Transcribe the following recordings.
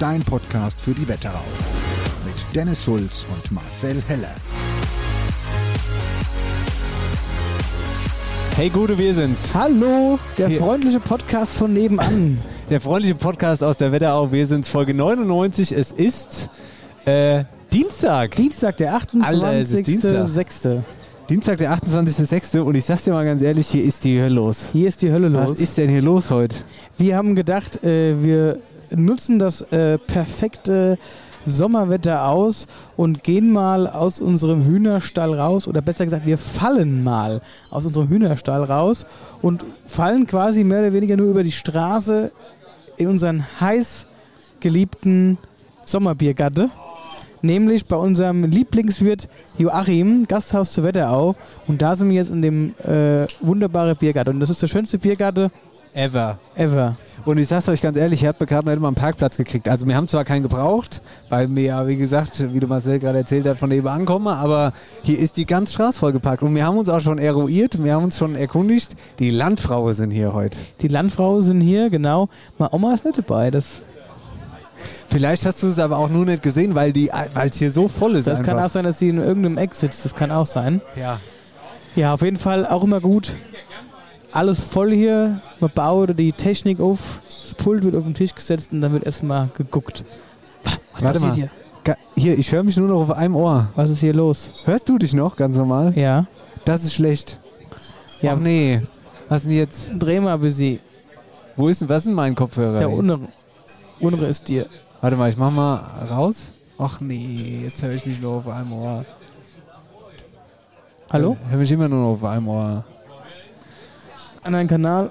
Dein Podcast für die Wetterau. Mit Dennis Schulz und Marcel Heller. Hey Gute, wir sind's. Hallo, der Hier. freundliche Podcast von nebenan. Der freundliche Podcast aus der Wetterau. Wir sind's, Folge 99. Es ist äh, Dienstag. Dienstag, der Alter, es ist Dienstag. 28.06. Dienstag, der 28.06. Und ich sag's dir mal ganz ehrlich, hier ist die Hölle los. Hier ist die Hölle los. Was ist denn hier los heute? Wir haben gedacht, äh, wir nutzen das äh, perfekte Sommerwetter aus und gehen mal aus unserem Hühnerstall raus. Oder besser gesagt, wir fallen mal aus unserem Hühnerstall raus und fallen quasi mehr oder weniger nur über die Straße in unseren heiß geliebten Sommerbiergatte. Nämlich bei unserem Lieblingswirt Joachim, Gasthaus zur Wetterau. Und da sind wir jetzt in dem äh, wunderbaren Biergarten. Und das ist der schönste Biergarten Ever. ever. Und ich sag's euch ganz ehrlich, ich habe gerade noch mal einen Parkplatz gekriegt. Also wir haben zwar keinen gebraucht, weil wir ja, wie gesagt, wie du Marcel gerade erzählt hat, von nebenan kommen, aber hier ist die ganze Straße vollgepackt. Und wir haben uns auch schon eruiert, wir haben uns schon erkundigt, die Landfrauen sind hier heute. Die Landfrauen sind hier, genau. Meine Oma ist nicht dabei. Das, Vielleicht hast du es aber auch nur nicht gesehen, weil die, weil es hier so voll ist das einfach. kann auch sein, dass sie in irgendeinem Eck sitzt. Das kann auch sein. ja. Ja, auf jeden Fall auch immer gut. Alles voll hier. Man baut die Technik auf. Das Pult wird auf den Tisch gesetzt und dann wird erstmal geguckt. Was Warte passiert mal. hier? Ga- Hier, ich höre mich nur noch auf einem Ohr. Was ist hier los? Hörst du dich noch ganz normal? Ja. Das ist schlecht. Ja. Ach nee. Was denn jetzt? Dreh mal bis sie. Wo ist denn, was sind meine Kopfhörer? Der untere. Untere ist dir. Warte mal, ich mach mal raus. Ach nee, jetzt höre ich mich nur auf einem Ohr. Hallo? Ich höre mich immer nur noch auf einem Ohr. Anderen Kanal.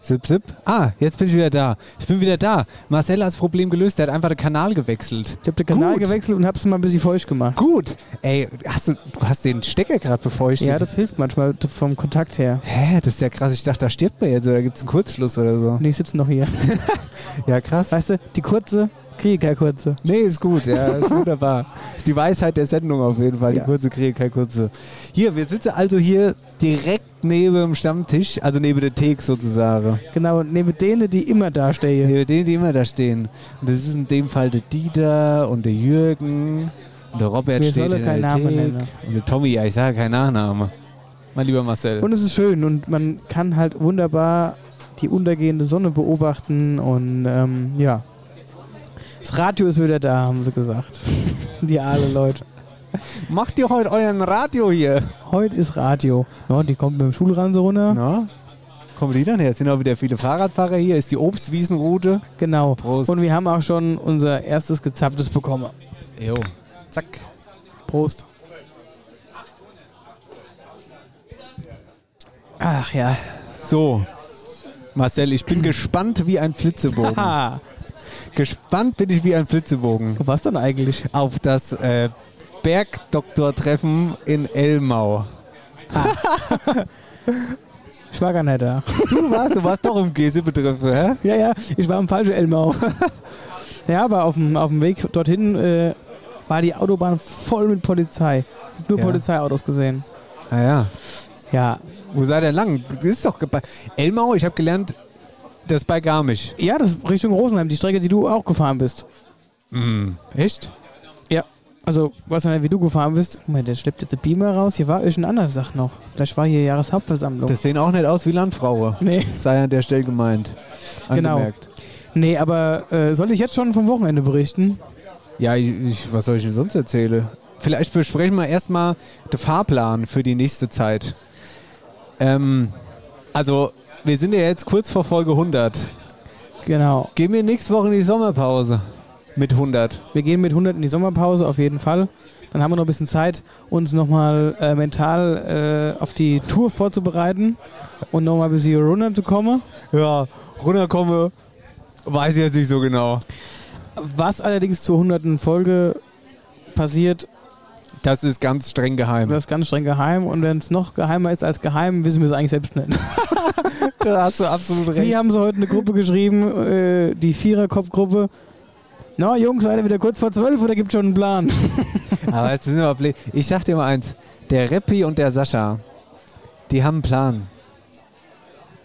Zip, zip. Ah, jetzt bin ich wieder da. Ich bin wieder da. Marcel hat das Problem gelöst. Der hat einfach den Kanal gewechselt. Ich habe den Kanal Gut. gewechselt und hab's mal ein bisschen feucht gemacht. Gut. Ey, hast du, du hast den Stecker gerade befeuchtet. Ja, das hilft manchmal vom Kontakt her. Hä, das ist ja krass. Ich dachte, da stirbt man jetzt oder gibt es einen Kurzschluss oder so. Nee, ich sitze noch hier. Ja, krass. Weißt du, die kurze, kriege keine kurze. Nee, ist gut, ja, ist wunderbar. Ist die Weisheit der Sendung auf jeden Fall. Die Ja. kurze kriege keine kurze. Hier, wir sitzen also hier direkt neben dem Stammtisch, also neben der Theke sozusagen. Genau, neben denen, die immer da stehen. Neben denen, die immer da stehen. Und das ist in dem Fall der Dieter und der Jürgen und der Robert Wir steht in keinen der Namen Theke. nennen. Und der Tommy, ja, ich sage keinen Nachname. Mein lieber Marcel. Und es ist schön und man kann halt wunderbar die untergehende Sonne beobachten und ähm, ja. Das Radio ist wieder da, haben sie gesagt. die alle Leute. Macht ihr heute euren Radio hier? Heute ist Radio. Ja, die kommt mit dem Schulranse runter. Na? Kommen die dann her? Es sind auch wieder viele Fahrradfahrer hier. Ist die Obstwiesenroute. Genau. Prost. Und wir haben auch schon unser erstes Gezapftes bekommen. Jo. Zack. Prost. Ach ja. So. Marcel, ich bin gespannt wie ein Flitzebogen. Gespannt bin ich wie ein Flitzebogen Was dann eigentlich? auf das äh, Bergdoktor-Treffen in Elmau. Ich war gar nicht da. Du warst, du warst doch im Gesippe-Treffen, hä? Ja, ja, ich war im falschen Elmau. Ja, aber auf dem, auf dem Weg dorthin äh, war die Autobahn voll mit Polizei. Nur Ja. Polizeiautos gesehen. Naja, Ja. wo seid ihr lang? Das ist doch Elmau, ich habe gelernt, das ist bei Garmisch. Ja, das ist Richtung Rosenheim, die Strecke, die du auch gefahren bist. Echt? Ja. Also, weiß nicht, wie du gefahren bist. Guck mal, der schleppt jetzt eine Beamer raus. Hier war irgendeine andere Sache noch. Vielleicht war hier Jahreshauptversammlung. Das sehen auch nicht aus wie Landfraue. nee. Sei an der Stelle gemeint. Genau. Angemerkt. Nee, aber äh, soll ich jetzt schon vom Wochenende berichten? Ja, ich, ich, was soll ich denn sonst erzählen? Vielleicht besprechen wir erstmal den Fahrplan für die nächste Zeit. Ähm, also, wir sind ja jetzt kurz vor Folge 100. Genau. Gehen wir nächste Woche in die Sommerpause mit 100. Wir gehen mit 100 in die Sommerpause, auf jeden Fall. Dann haben wir noch ein bisschen Zeit, uns nochmal äh, mental äh, auf die Tour vorzubereiten und nochmal ein bisschen runterzukommen. Ja, runterkomme, weiß ich jetzt nicht so genau. Was allerdings zur 100. Folge passiert, Das ist ganz streng geheim. das ist ganz streng geheim. Und wenn es noch geheimer ist als geheim, wissen wir es eigentlich selbst nicht. da hast du absolut recht. Wir haben so heute eine Gruppe geschrieben, äh, die Viererkopfgruppe. Na, Jungs, seid ihr wieder kurz vor zwölf oder gibt schon einen Plan? Aber jetzt sind wir blöd. Ich sag dir mal eins: Der Reppi und der Sascha, die haben einen Plan.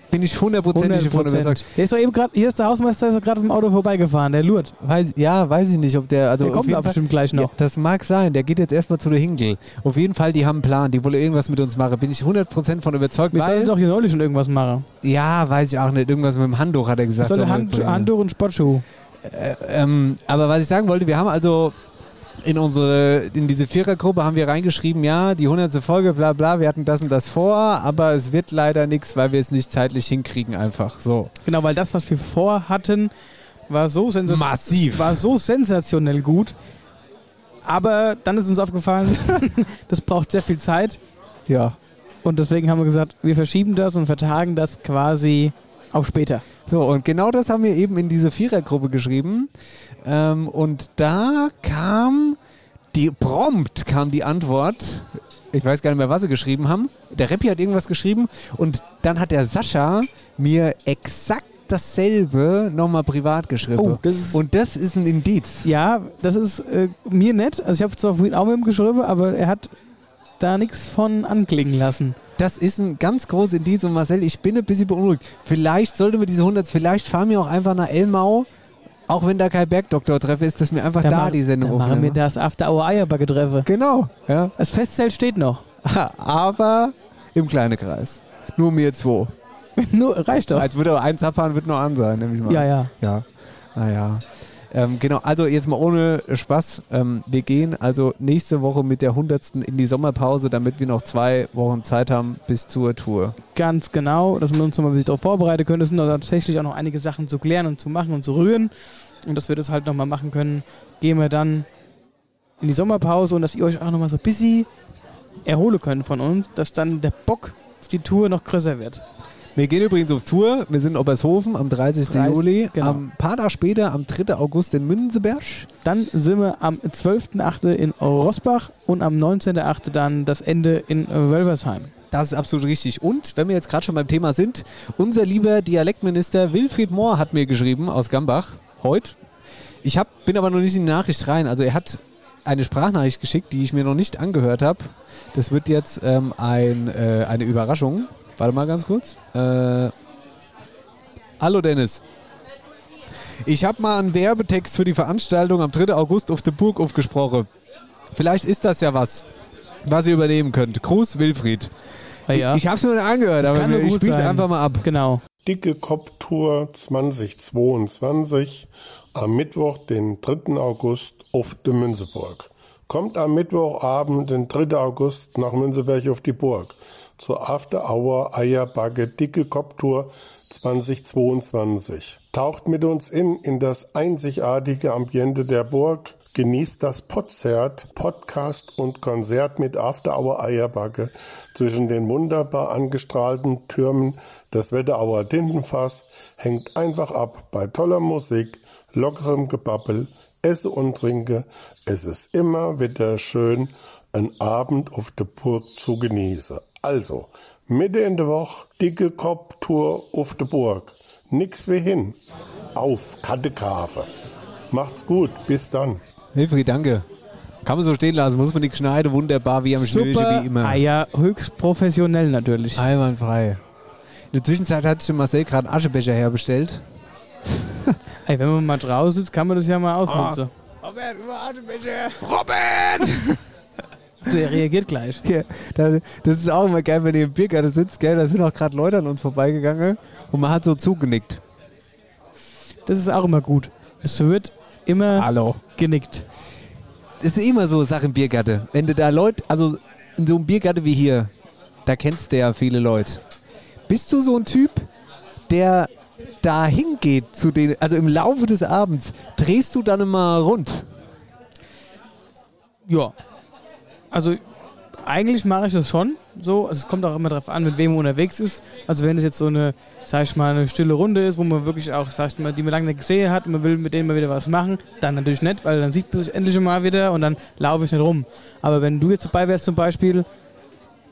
Bin ich hundertprozentig davon überzeugt. Der ist doch eben gerade, hier ist der Hausmeister, ist gerade mit dem Auto vorbeigefahren, der lurt. Weiß, ja, weiß ich nicht, ob der. Also Der kommt da bestimmt gleich noch. Ja, das mag sein. Der geht jetzt erstmal zu der Hinkel. Auf jeden Fall, die haben einen Plan. Die wollen irgendwas mit uns machen. Bin ich 100% von überzeugt. Wir sollen doch hier neulich schon irgendwas machen. ja, weiß ich auch nicht. Irgendwas mit dem Handtuch hat er gesagt. Soll Hand. Handtuch und Sportschuh. Ähm, aber was ich sagen wollte, wir haben also in unsere, in diese Vierergruppe haben wir reingeschrieben, ja, die 100. Folge, bla bla, wir hatten das und das vor, aber es wird leider nichts, weil wir es nicht zeitlich hinkriegen einfach. So. Genau, weil das, was wir vorhatten, war so, sensa- Massiv. war so sensationell gut. Aber dann ist uns aufgefallen, das braucht sehr viel Zeit. Ja. Und deswegen haben wir gesagt, wir verschieben das und vertagen das quasi auf später. So, und genau das haben wir eben in diese Vierergruppe geschrieben. Ähm, und da kam die prompt kam die Antwort. Ich weiß gar nicht mehr, was sie geschrieben haben. Der Reppi hat irgendwas geschrieben und dann hat der Sascha mir exakt dasselbe nochmal privat geschrieben. Oh, das und das ist ein Indiz. Ja, das ist äh, mir nett. Also ich habe zwar vorhin auch mit ihm geschrieben, aber er hat da nichts von anklingen lassen. Das ist ein ganz großes Indiz und Marcel, ich bin ein bisschen beunruhigt. Vielleicht sollte wir diese 100, vielleicht fahren wir auch einfach nach Elmau, auch wenn da kein Bergdoktor treffe, ist, dass wir einfach da, mach- die Sendung da machen wir aufnehmen. das After Hour Eierbacke treffe. Genau, ja. Das Festzelt steht noch. Aber im kleinen Kreis. Nur mir zwei. Nur, reicht doch. Als würde er eins abfahren, wird noch an sein, nämlich mal. Ja, ja. Ja, naja. Ähm, genau, also jetzt mal ohne Spaß. Ähm, wir gehen also nächste Woche mit der 100. in die Sommerpause, damit wir noch zwei Wochen Zeit haben bis zur Tour. Ganz genau, dass wir uns nochmal ein bisschen darauf vorbereiten können. Es sind tatsächlich auch noch einige Sachen zu klären und zu machen und zu rühren. Und dass wir das halt nochmal machen können, gehen wir dann in die Sommerpause und dass ihr euch auch nochmal so bisschen erholen könnt von uns, dass dann der Bock auf die Tour noch größer wird. Wir gehen übrigens auf Tour. Wir sind in Obershofen am 30. 30, Juli. genau. Am paar Tage später, am 3. August in Münzenberg. Dann sind wir am 12.8. in Rossbach und am 19.8. dann das Ende in Wölversheim. Das ist absolut richtig. Und wenn wir jetzt gerade schon beim Thema sind, unser lieber Dialektminister Wilfried Mohr hat mir geschrieben aus Gambach heute. Ich hab, bin aber noch nicht in die Nachricht rein. Also er hat eine Sprachnachricht geschickt, die ich mir noch nicht angehört habe. Das wird jetzt ähm, ein, äh, eine Überraschung. Warte mal ganz kurz. Äh, Hallo Dennis. Ich habe mal einen Werbetext für die Veranstaltung am 3. August auf der Burg aufgesprochen. Vielleicht ist das ja was, was ihr übernehmen könnt. Gruß Wilfried. Ah ja. Ich, ich habe es nur nicht angehört, Das aber ich spiele es einfach mal ab. Genau. Dicke Kopftour 2022 am Mittwoch, den 3. August auf der Münzeburg. Kommt am Mittwochabend, den 3. August, nach Münzeberg auf die Burg zur After Hour Eierbacke Dicke Kopftour 2022. Taucht mit uns in in das einzigartige Ambiente der Burg, genießt das Podzert, Podcast und Konzert mit After Hour Eierbacke zwischen den wunderbar angestrahlten Türmen des Wetterauer Tintenfass, hängt einfach ab bei toller Musik, lockerem Gebabbel, esse und trinke. Es ist immer wieder schön, einen Abend auf der Burg zu genießen. Also, Mitte in der Woche, dicke Kopftour auf der Burg. Nix wie hin. Auf Kattekave. Macht's gut. Bis dann. Wilfried, danke. Kann man so stehen lassen, muss man nichts schneiden. Wunderbar, wie am Schnürchen, wie immer. Ah ja, höchst professionell natürlich. Einwandfrei. In der Zwischenzeit hat sich Marcel gerade einen Aschebecher herbestellt. Ey, wenn man mal draußen sitzt, kann man das ja mal ausnutzen. Robert, über Aschebecher. Robert! Der reagiert gleich. Ja, da- das ist auch immer geil, wenn ihr im Biergarten sitzt, gell? Da sind auch gerade Leute an uns vorbeigegangen und man hat so zugenickt. Das ist auch immer gut. Es wird immer Hallo. genickt. Das ist immer so Sache im Biergarten. Wenn du da Leute, also in so einem Biergarten wie hier, da kennst du ja viele Leute. Bist du so ein Typ, der da hingeht zu den, also im Laufe des Abends, drehst du dann immer rund? Ja. Also eigentlich mache ich das schon so. Also es kommt auch immer darauf an, mit wem man unterwegs ist. Also wenn es jetzt so eine, sag ich mal, eine stille Runde ist, wo man wirklich auch, sag ich mal, die man lange nicht gesehen hat und man will mit denen mal wieder was machen, dann natürlich nicht, weil dann sieht man sich endlich mal wieder und dann laufe ich nicht rum. Aber wenn du jetzt dabei wärst zum Beispiel,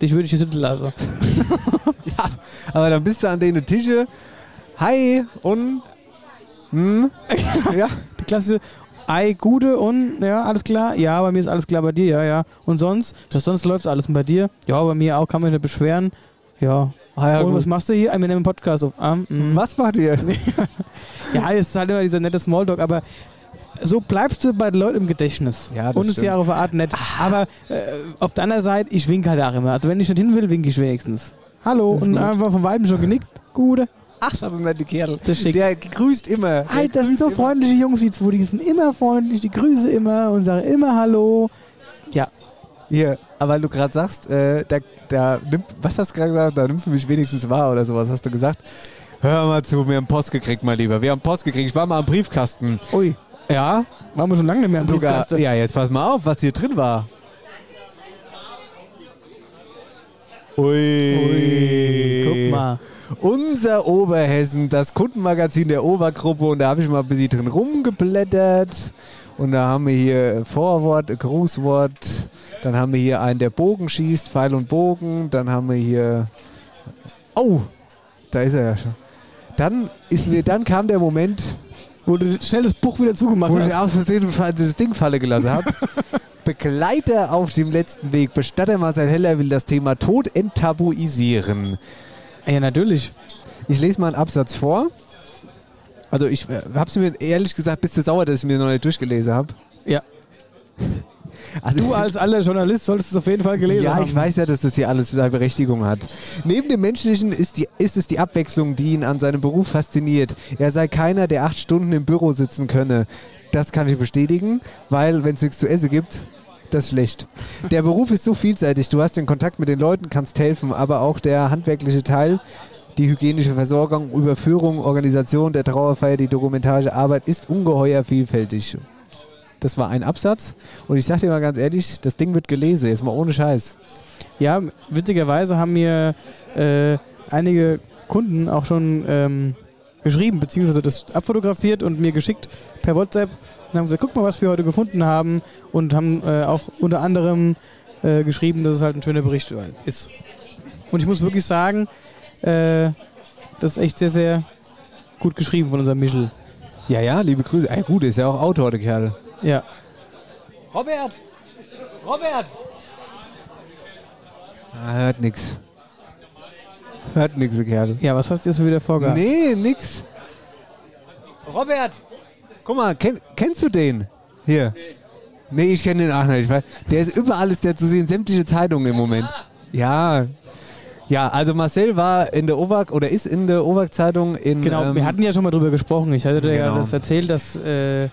dich würde ich hier sitzen lassen. Aber dann bist du an den Tische. Hi und hm, ja. Die klassische Ei, Gute und, ja, alles klar. Ja, bei mir ist alles klar bei dir, ja, ja. Und sonst? Ja, sonst läuft alles bei dir. Ja, bei mir auch, kann man nicht beschweren. Ja. Ah, ja und gut. was machst du hier? Ah, Wir nehmen einen Podcast auf. Ah, mm. Was macht ihr? Ja, es ist halt immer dieser nette Smalltalk, aber so bleibst du bei den Leuten im Gedächtnis. Ja, das und es ist ja auf eine Art nett. Aber äh, auf der anderen Seite, ich winke halt auch immer. Also wenn ich nicht hin will, winke ich wenigstens. Hallo, und gut. einfach von Weitem schon genickt. Gute. Ach, das ist ein netter Kerl. Der grüßt immer. Der Alter, das sind so immer. freundliche Jungs, die zwei, die sind immer freundlich, die grüßen immer und sagen immer Hallo. Ja, Hier, aber weil du gerade sagst, äh, da, da nimmt, was hast du gerade gesagt? Da nimmt du mich wenigstens wahr oder sowas, hast du gesagt? Hör mal zu, wir haben Post gekriegt, mein Lieber. Wir haben Post gekriegt. Ich war mal am Briefkasten. ui, Ja, waren wir schon lange nicht mehr am sogar. Briefkasten. Ja, jetzt pass mal auf, was hier drin war. Ui. Ui, guck mal. Unser Oberhessen, das Kundenmagazin der Obergruppe. Und da habe ich mal ein bisschen drin rumgeblättert. Und da haben wir hier Vorwort, Grußwort. Dann haben wir hier einen, der Bogen schießt, Pfeil und Bogen. Dann haben wir hier. Oh, da ist er ja schon. Dann, ist mir, dann kam der Moment, Wo du schnell das Buch wieder zugemacht wo ich hast. aus Versehen das Ding fallen gelassen habe. Begleiter auf dem letzten Weg. Bestatter Marcel Heller will das Thema Tod enttabuisieren. Ja, natürlich. Ich lese mal einen Absatz vor. Also ich äh, habe es mir ehrlich gesagt, bist du sauer, dass ich mir noch nicht durchgelesen habe. Ja. Also Du als alter Journalist solltest es auf jeden Fall gelesen ja, haben. ich weiß ja, dass das hier alles seine Berechtigung hat. Neben dem Menschlichen ist, die, ist es die Abwechslung, die ihn an seinem Beruf fasziniert. Er sei keiner, der acht Stunden im Büro sitzen könne. Das kann ich bestätigen, weil wenn es nichts zu essen gibt, das ist schlecht. Der Beruf ist so vielseitig. Du hast den Kontakt mit den Leuten, kannst helfen, aber auch der handwerkliche Teil, die hygienische Versorgung, Überführung, Organisation der Trauerfeier, die dokumentarische Arbeit ist ungeheuer vielfältig. Das war ein Absatz. Und ich sag dir mal ganz ehrlich, das Ding wird gelesen, jetzt mal ohne Scheiß. Ja, witzigerweise haben mir äh, einige Kunden auch schon ähm, geschrieben, beziehungsweise das abfotografiert und mir geschickt per WhatsApp und haben gesagt, guck mal, was wir heute gefunden haben und haben äh, auch unter anderem äh, geschrieben, dass es halt ein schöner Bericht ist. Und ich muss wirklich sagen, äh, das ist echt sehr, sehr gut geschrieben von unserem Michel. Ja, ja, liebe Grüße. Ey, gut, ist ja auch Autor, der Kerl. Ja. Robert! Robert! Ah, hört nix. Hört nix, der Kerl. Ja, was hast du jetzt wieder vorgehabt? Nee, nix. Robert! Guck mal, kenn, kennst du den? Hier. Nee, ich kenne den auch nicht. Weil der ist überall ist der zu sehen, sämtliche Zeitungen im Moment. Ja. Ja, also Marcel war in der OWAG oder ist in der OWAG-Zeitung in. Genau, ähm, wir hatten ja schon mal drüber gesprochen. Ich hatte dir ja Genau. das erzählt, dass äh,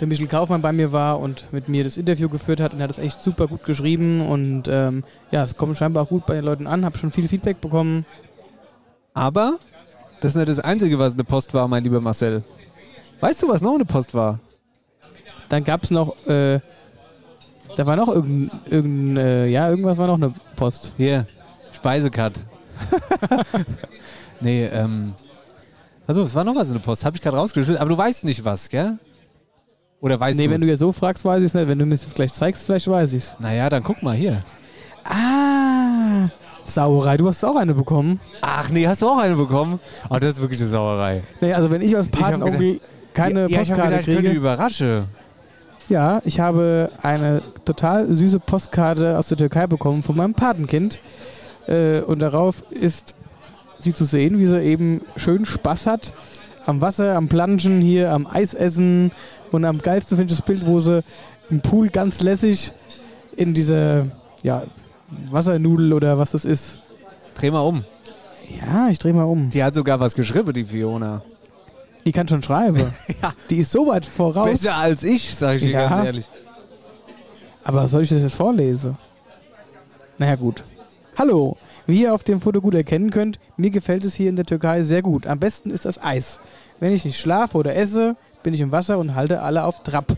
der Michel Kaufmann bei mir war und mit mir das Interview geführt hat und er hat es echt super gut geschrieben und ähm, ja, es kommt scheinbar auch gut bei den Leuten an, habe schon viel Feedback bekommen. Aber das ist nicht das Einzige, was eine Post war, mein lieber Marcel. Weißt du, was noch eine Post war? Dann gab es noch, äh, da war noch irgendein, irgendein äh, ja, irgendwas war noch eine Post. Hier, Speisekat. nee, ähm. Also, es war noch was in der Post. Habe ich gerade rausgeschüttelt. Aber du weißt nicht was, gell? Oder weißt nee, du wenn du jetzt so fragst, weiß ich es nicht. Wenn du mir das gleich zeigst, vielleicht weiß ich es. Naja, dann guck mal hier. Ah, Sauerei, du hast auch eine bekommen. Ach nee, hast du auch eine bekommen? Oh, das ist wirklich eine Sauerei. Nee, also wenn ich als Ich hab Patenonkel keine ja, ich Postkarte gedacht, ich könnte kriege. überraschen. Ja, ich habe eine total süße Postkarte aus der Türkei bekommen von meinem Patenkind. Äh, und darauf ist sie zu sehen, wie sie eben schön Spaß hat am Wasser, am Planschen hier, am Eisessen. Und am geilsten finde ich das Bild, wo sie im Pool ganz lässig in diese ja, Wassernudel oder was das ist. Dreh mal um. Ja, ich drehe mal um. Die hat sogar was geschrieben, die Fiona. Die kann schon schreiben. Die ist so weit voraus. Besser als ich, sage ich dir Ja. ganz ehrlich. Aber soll ich das jetzt vorlesen? Naja, gut. Hallo. Wie ihr auf dem Foto gut erkennen könnt, mir gefällt es hier in der Türkei sehr gut. Am besten ist das Eis. Wenn ich nicht schlafe oder esse, bin ich im Wasser und halte alle auf Trab.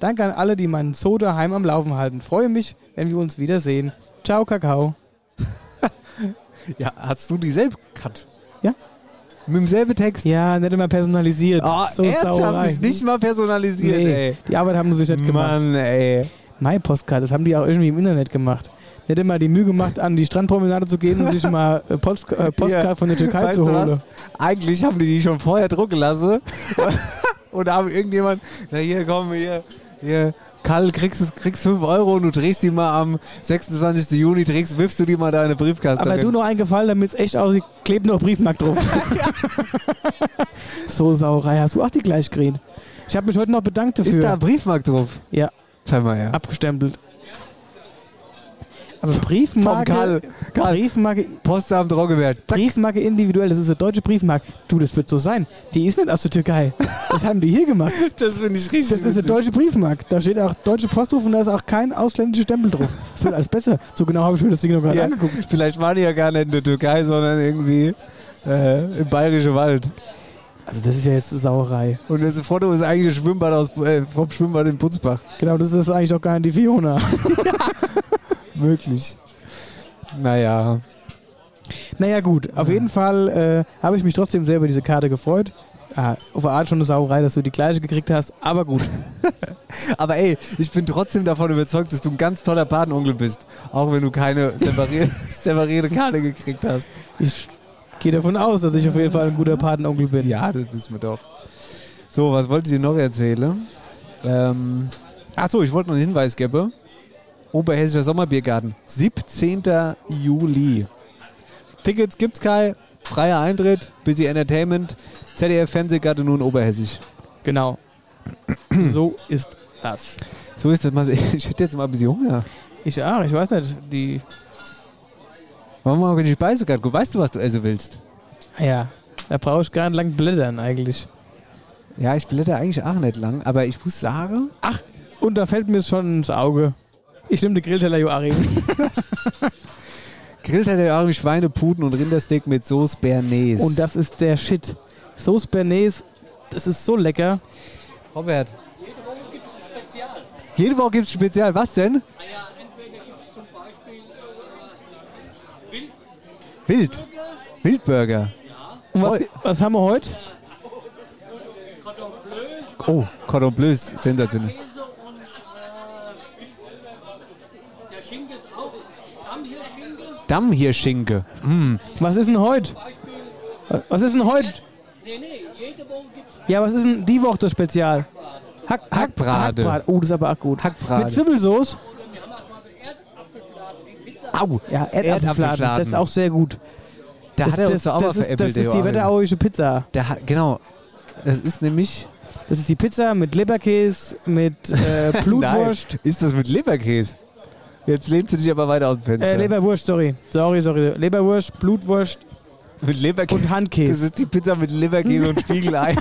Danke an alle, die meinen Zoo daheim am Laufen halten. Freue mich, wenn wir uns wiedersehen. Ciao, Kakao. Ja, hast du dieselbe Cut? Mit demselben Text? Ja, nicht immer personalisiert. Oh, so ernsthaft, Sauerei. sich nicht mal personalisiert, nee, ey. Die Arbeit haben sie sich nicht gemacht. Mann, ey. My Postkarte, das haben die auch irgendwie im Internet gemacht. Nicht immer die Mühe gemacht, an die Strandpromenade zu gehen und sich mal äh, Post, äh, Postkarte Hier, von der Türkei weißt zu du holen. was? Eigentlich haben die die schon vorher drucken lassen. und haben irgendjemand, na hier, komm, hier, hier, Karl, kriegst, kriegst 5 Euro und du drehst die mal am 26. Juni, drehst, wirfst du die mal da in eine Briefkaste. Aber rein. du noch einen Gefallen, damit es echt aussieht, klebt noch Briefmark drauf. so Sauerei, hast du auch die gleich gekriegt. Ich habe mich heute noch bedankt dafür. Ist da ein Briefmark drauf? Ja. Mal her. Abgestempelt. Aber Briefmarke, Vom Karl. Karl. Briefmarke, Postamt Roggewert. Briefmarke individuell, das ist eine deutsche Briefmarke. Du, das wird so sein. Die ist nicht aus der Türkei. Das haben die hier gemacht. Das finde ich richtig Das ist eine deutsche Briefmarke. Da steht auch deutsche Postruf und da ist auch kein ausländischer Stempel drauf. Das wird alles besser. So genau habe ich mir das Ding noch gerade Ja, angeguckt. vielleicht waren die ja gar nicht in der Türkei, sondern irgendwie äh, im Bayerischen Wald. Also das ist ja jetzt Sauerei. Und das Foto ist eigentlich ein Schwimmbad aus, äh, vom Schwimmbad in Putzbach. Genau, das ist eigentlich auch gar nicht die Fiona. Möglich. Naja. Naja gut, auf jeden Fall äh, habe ich mich trotzdem sehr über diese Karte gefreut. Ah, auf der Art schon eine Sauerei, dass du die gleiche gekriegt hast, aber gut. Aber ey, ich bin trotzdem davon überzeugt, dass du ein ganz toller Patenonkel bist. Auch wenn du keine separierte, separierte Karte gekriegt hast. Ich gehe davon aus, dass ich auf jeden Fall ein guter Patenonkel bin. Ja, das wissen wir doch. So, was wollte ich dir noch erzählen? Ähm, Achso, ich wollte noch einen Hinweis geben. Oberhessischer Sommerbiergarten, 17. Juli. Tickets gibt's kein, freier Eintritt, Busy Entertainment, ZDF Fernsehgarten nun Oberhessisch. Genau. so ist das. So ist das mal. Ich hätte jetzt mal ein bisschen Hunger. Ich auch, ich weiß nicht, die. Warum mal, wenn ich beiße gerade? Weißt du, was du essen willst? Ah Ja, da brauche ich gar nicht lang blättern eigentlich. Ja, ich blätter eigentlich auch nicht lang, aber ich muss sagen, Ach, und da fällt mir schon ins Auge. Ich nehme den Grillteller Joachim. Grillteller auch Schweineputen und Rindersteak mit Sauce Bernays. Und das ist der Shit. Sauce Bernays, das ist so lecker. Robert. Jede Woche gibt es Spezial. Was denn? Wild. Wildburger. Und was, was haben wir heute? Oh, Cordon Bleu ist sensationell. Der Schinken ist auch Dammhirschinke. Mm. Was ist denn heute? Was ist denn heute? Ja, was ist denn die Woche das Spezial? Hack, Hack, Hackbrate. Hackbrate. Oh, das ist aber auch gut. Hackbrate. Mit Zwiebelsauce? Au. Ja, Erdapfelfladen. Das ist auch sehr gut. Da das, hat er uns das, doch auch mal das ist, das ist die wetterauische Pizza. Hat, genau. Das ist nämlich. Das ist die Pizza mit Leberkäse, mit äh, Blutwurst. Ist das mit Leberkäse? Jetzt lehnst du dich aber weiter aus dem Fenster. Äh, Leberwurst, sorry. Sorry, sorry. Leberwurst, Blutwurst mit Leberkäse. und Handkäse. Das ist die Pizza mit Leberkäse und Spiegelei.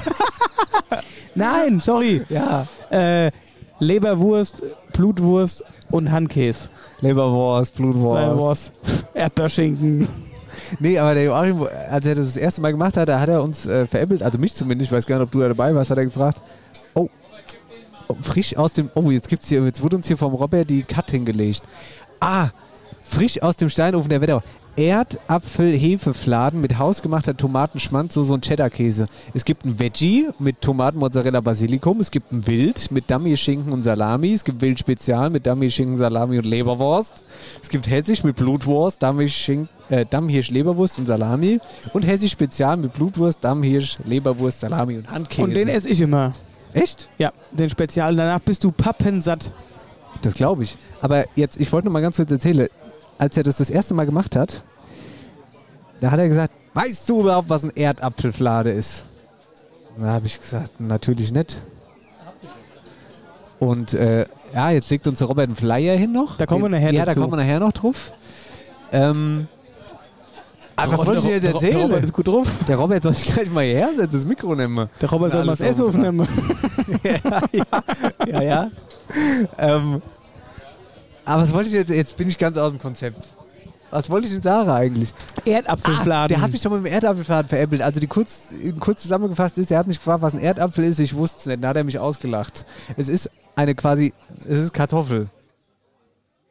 Nein, sorry. ja. Äh, Leberwurst, Blutwurst und Handkäse. Leberwurst, Blutwurst. Leberwurst. Erdbeerschinken. Nee, aber der Joachim, als er das das erste Mal gemacht hat, da hat er uns äh, veräppelt, also mich zumindest, ich weiß gar nicht, ob du da dabei warst, hat er gefragt, frisch aus dem, oh, jetzt gibt's hier, jetzt wurde uns hier vom Robert die Cut hingelegt. Ah, frisch aus dem Steinofen der Wetterau. Erdapfel-Hefefladen mit hausgemachter Tomatenschmandsoße und Cheddar-Käse. Es gibt ein Veggie mit Tomaten, Mozzarella, Basilikum. Es gibt ein Wild mit Dammhirschinken und Salami. Es gibt Wild Spezial mit Dammhirschinken, Salami und Leberwurst. Es gibt Hessisch mit Blutwurst, Dammhirschinken, äh, Dammhirsch, Leberwurst und Salami. Und Hessisch Spezial mit Blutwurst, Dammhirsch, Leberwurst, Salami und Handkäse. Und den esse ich immer. Echt? Ja, den Spezial. Danach bist du pappensatt. Das glaube ich. Aber jetzt, ich wollte noch mal ganz kurz erzählen, als er das das erste Mal gemacht hat, da hat er gesagt, weißt du überhaupt, was ein Erdapfelflade ist? Da habe ich gesagt, natürlich nicht. Und äh, ja, jetzt legt uns der Robert einen Flyer hin noch. Da kommen wir nachher Ja, da dazu. kommen wir nachher noch drauf. Ähm, aber was Der wollte ich jetzt der Ro- Der Robert erzählen? ist gut drauf. Der Robert soll sich gleich mal hierher setzen, das Mikro nehmen. Der Robert soll mal das Essen aufnehmen. ja, ja. ähm, aber was wollte ich jetzt? Jetzt bin ich ganz aus dem Konzept. Was wollte ich denn sagen eigentlich? Erdapfelfladen. der hat mich schon mal mit dem Erdapfelfladen veräppelt. Also die kurz, kurz zusammengefasst ist, er hat mich gefragt, was ein Erdapfel ist. Ich wusste es nicht. Dann hat er mich ausgelacht. Es ist eine quasi, es ist Kartoffel.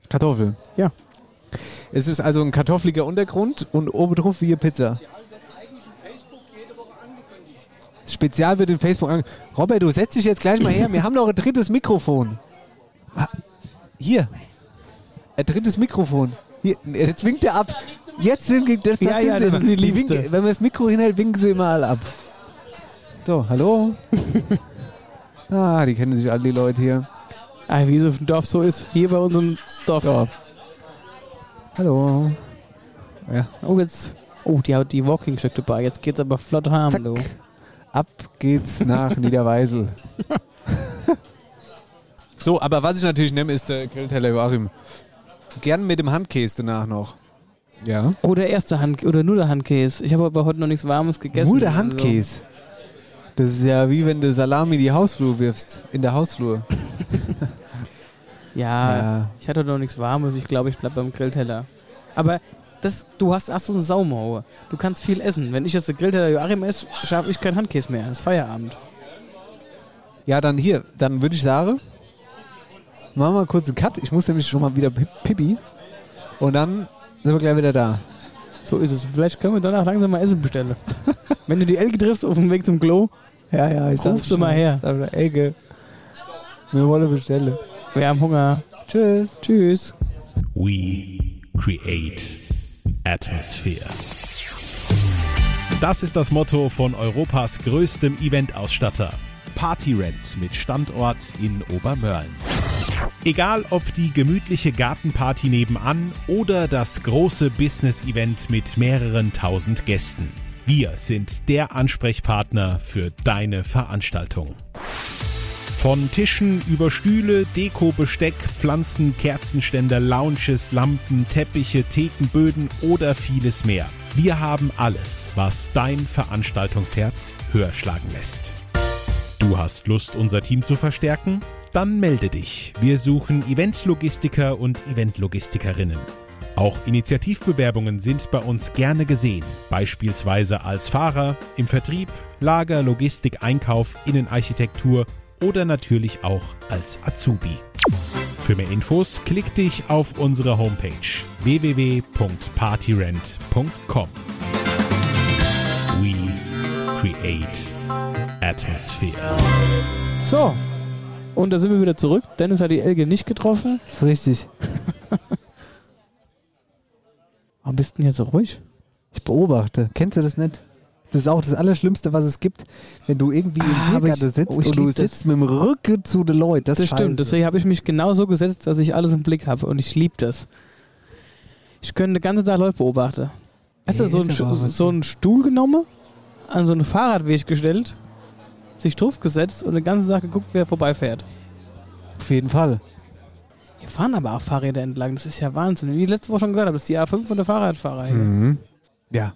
Kartoffel. Ja. Es ist also ein kartoffeliger Untergrund und oben drauf wie eine Pizza. Spezial wird in Facebook an. Robert, du setz dich jetzt gleich mal her. Wir haben noch ein drittes Mikrofon. Ah, Hier. Ein drittes Mikrofon. Hier, jetzt winkt er ab. Jetzt sind das, das Ja, sind ja, das die Die winken, wenn man das Mikro hinhält, winken sie immer alle ab. So, hallo. ah, die kennen sich alle, die Leute hier. Ah, wie es auf dem Dorf so ist. Hier bei unserem Dorf. Dorf. Hallo. Ja. Oh, jetzt. Oh, die hat die Walking-Stück dabei. Jetzt geht's aber flott harm, Zack. du. Ab geht's nach Niederweisel. so, aber was ich natürlich nehme, ist der Grillteller Joachim. Gern mit dem Handkäse danach noch. Ja. Oh, der erste Hand oder nur der Handkäse. Ich habe aber heute noch nichts Warmes gegessen. Nur der Also, Handkäse. Das ist ja wie wenn du Salami in die Hausflur wirfst. In der Hausflur. ja, Ja. ich hatte noch nichts Warmes. Ich glaube, ich bleib beim Grillteller. Aber das, du hast, hast so eine Saumaue. Du kannst viel essen. Wenn ich jetzt den Grillteller Joachim esse, schaffe ich keinen Handkäse mehr. Es ist Feierabend. Ja, dann hier. Dann würde ich sagen, machen wir mal kurz einen Cut. Ich muss nämlich schon mal wieder pi- pipi. Und dann sind wir gleich wieder da. So ist es. Vielleicht können wir danach langsam mal Essen bestellen. Wenn du die Elke triffst auf dem Weg zum Klo, Ja, ja, ich Ruf sie mal her. Elke, wir wollen bestellen. Wir haben Hunger. Tschüss. Tschüss. We create atmosphere. Das ist das Motto von Europas größtem Eventausstatter. Partyrent mit Standort in Obermörlen. Egal ob die gemütliche Gartenparty nebenan oder das große Business-Event mit mehreren tausend Gästen. Wir sind der Ansprechpartner für deine Veranstaltung. Von Tischen über Stühle, Deko, Besteck, Pflanzen, Kerzenständer, Lounges, Lampen, Teppiche, Thekenböden oder vieles mehr. Wir haben alles, was dein Veranstaltungsherz höher schlagen lässt. Du hast Lust, unser Team zu verstärken? Dann melde dich. Wir suchen Eventlogistiker und Eventlogistikerinnen. Auch Initiativbewerbungen sind bei uns gerne gesehen, beispielsweise als Fahrer, im Vertrieb, Lager, Logistik, Einkauf, Innenarchitektur oder natürlich auch als Azubi. Für mehr Infos klick dich auf unsere Homepage www.partyrent.com. We create atmosphere. So. Und da sind wir wieder zurück. Dennis hat die Elke nicht getroffen. Das ist richtig. Warum bist du denn jetzt so ruhig? Ich beobachte. Kennst du das nicht? Das ist auch das Allerschlimmste, was es gibt, wenn du irgendwie im Ah, aber Biergarten sitzt oh, und du das. sitzt mit dem Rücken zu den Leuten. Das, Das, ist stimmt. Deswegen habe ich mich genau so gesetzt, dass ich alles im Blick habe. Und ich liebe das. Ich könnte den ganzen Tag Leute beobachten. Hast du Nee, so, was. so einen Stuhl genommen, an so einen Fahrradweg gestellt, sich drauf gesetzt und den ganzen Tag geguckt, wer vorbeifährt. Auf jeden Fall. Hier fahren aber auch Fahrräder entlang. Das ist ja Wahnsinn. Wie ich letzte Woche schon gesagt habe, das ist die A5 von der Fahrradfahrer hier. Mhm. Ja.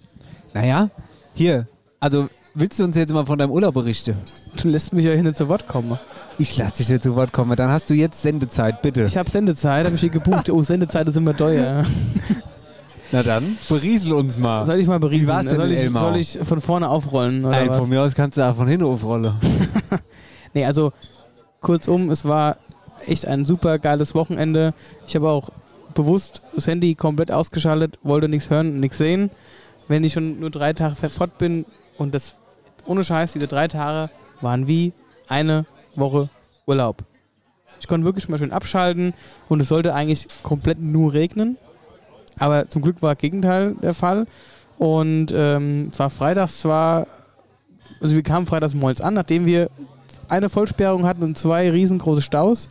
Naja, hier. Also, willst du uns jetzt mal von deinem Urlaub berichten? Du lässt mich ja hin zu Wort kommen. Ich lasse dich nicht zu Wort kommen. Dann hast du jetzt Sendezeit, bitte. Ich habe Sendezeit, habe ich hier gebucht. Oh, Sendezeit ist immer teuer. Na dann, beriesel uns mal. Soll ich mal berichten? Wie war's denn soll, ich, Elmau? soll ich von vorne aufrollen? Oder Nein, was? von mir aus kannst du auch von hinten aufrollen. Nee, also kurzum, es war echt ein super geiles Wochenende. Ich habe auch bewusst das Handy komplett ausgeschaltet, wollte nichts hören, nichts sehen. Wenn ich schon nur drei Tage fort bin und das ohne Scheiß, diese drei Tage waren wie eine Woche Urlaub. Ich konnte wirklich mal schön abschalten und es sollte eigentlich komplett nur regnen. Aber zum Glück war Gegenteil der Fall. Und ähm, es war freitags zwar, also wir kamen freitags morgens an, nachdem wir eine Vollsperrung hatten und zwei riesengroße Staus.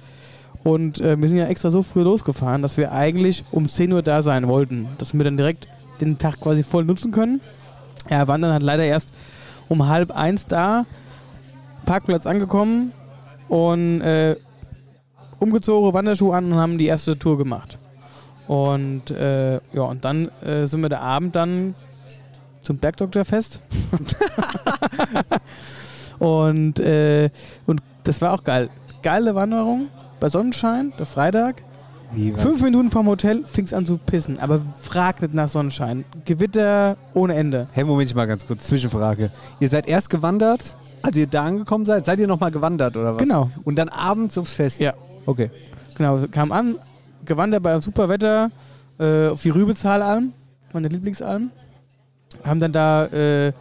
Und äh, wir sind ja extra so früh losgefahren, dass wir eigentlich um 10 Uhr da sein wollten. Dass wir dann direkt den Tag quasi voll nutzen können. Ja, waren dann halt leider erst um halb eins da, Parkplatz angekommen und äh, umgezogen, Wanderschuhe an und haben die erste Tour gemacht. Und äh, ja, und dann äh, sind wir der Abend dann zum Bergdoktorfest. und, äh, und das war auch geil. Geile Wanderung bei Sonnenschein, der Freitag. Wie? Fünf Minuten vom Hotel fing es an zu pissen, aber frag nicht nach Sonnenschein. Gewitter ohne Ende. Hey, Moment mal ganz kurz, Zwischenfrage. Ihr seid erst gewandert, als ihr da angekommen seid, seid ihr nochmal gewandert oder was? Genau. Und dann abends aufs Fest? Ja. Okay. Genau, kamen an, gewandert bei super Wetter äh, auf die Rübezahlalm, meine Lieblingsalm. Haben dann da äh,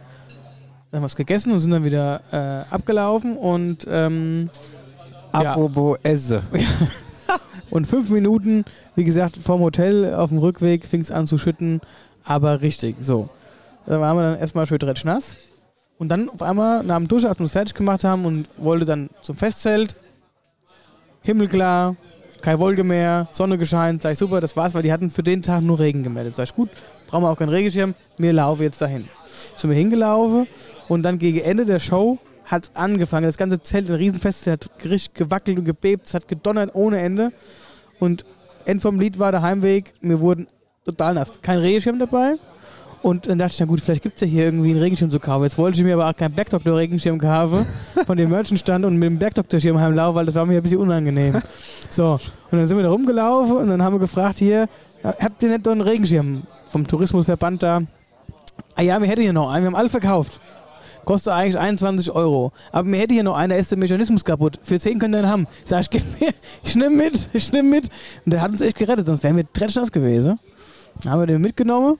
dann was gegessen und sind dann wieder äh, abgelaufen und ähm, Ja. Apropos Esse. Und fünf Minuten, wie gesagt, vom Hotel auf dem Rückweg fing es an zu schütten, aber richtig, so. Da waren wir dann erstmal schön nass. Und dann auf einmal nach dem Duschen, als wir uns fertig gemacht haben und wollte dann zum Festzelt. Himmelklar, kein Wolke mehr, Sonne gescheint, sag ich super, das war's, weil die hatten für den Tag nur Regen gemeldet. Sag ich gut, brauchen wir auch keinen Regenschirm, wir laufen jetzt dahin. Sind wir hingelaufen und dann gegen Ende der Show hat's angefangen. Das ganze Zelt, ein Riesenfest, hat richtig gewackelt und gebebt, es hat gedonnert ohne Ende. Und End vom Lied war der Heimweg, wir wurden total nass. Kein Regenschirm dabei. Und dann dachte ich, na gut, vielleicht gibt es ja hier irgendwie einen Regenschirm zu kaufen. Jetzt wollte ich mir aber auch keinen Bergdoktor-Regenschirm kaufen von dem Merchantstand und mit dem Bergdoktor-Schirm heimlaufen, weil das war mir ein bisschen unangenehm. So, und dann sind wir da rumgelaufen und dann haben wir gefragt hier, habt ihr nicht noch einen Regenschirm vom Tourismusverband da? Ah ja, wir hätten hier noch einen, wir haben alle verkauft. Kostet eigentlich 21 Euro. Aber mir hätte hier noch einer, ist der Mechanismus kaputt. Für 10 könnt ihr den haben. Sag ich, gib mir, ich nehm mit, ich nehm mit. Und der hat uns echt gerettet, sonst wären wir nass gewesen. Dann haben wir den mitgenommen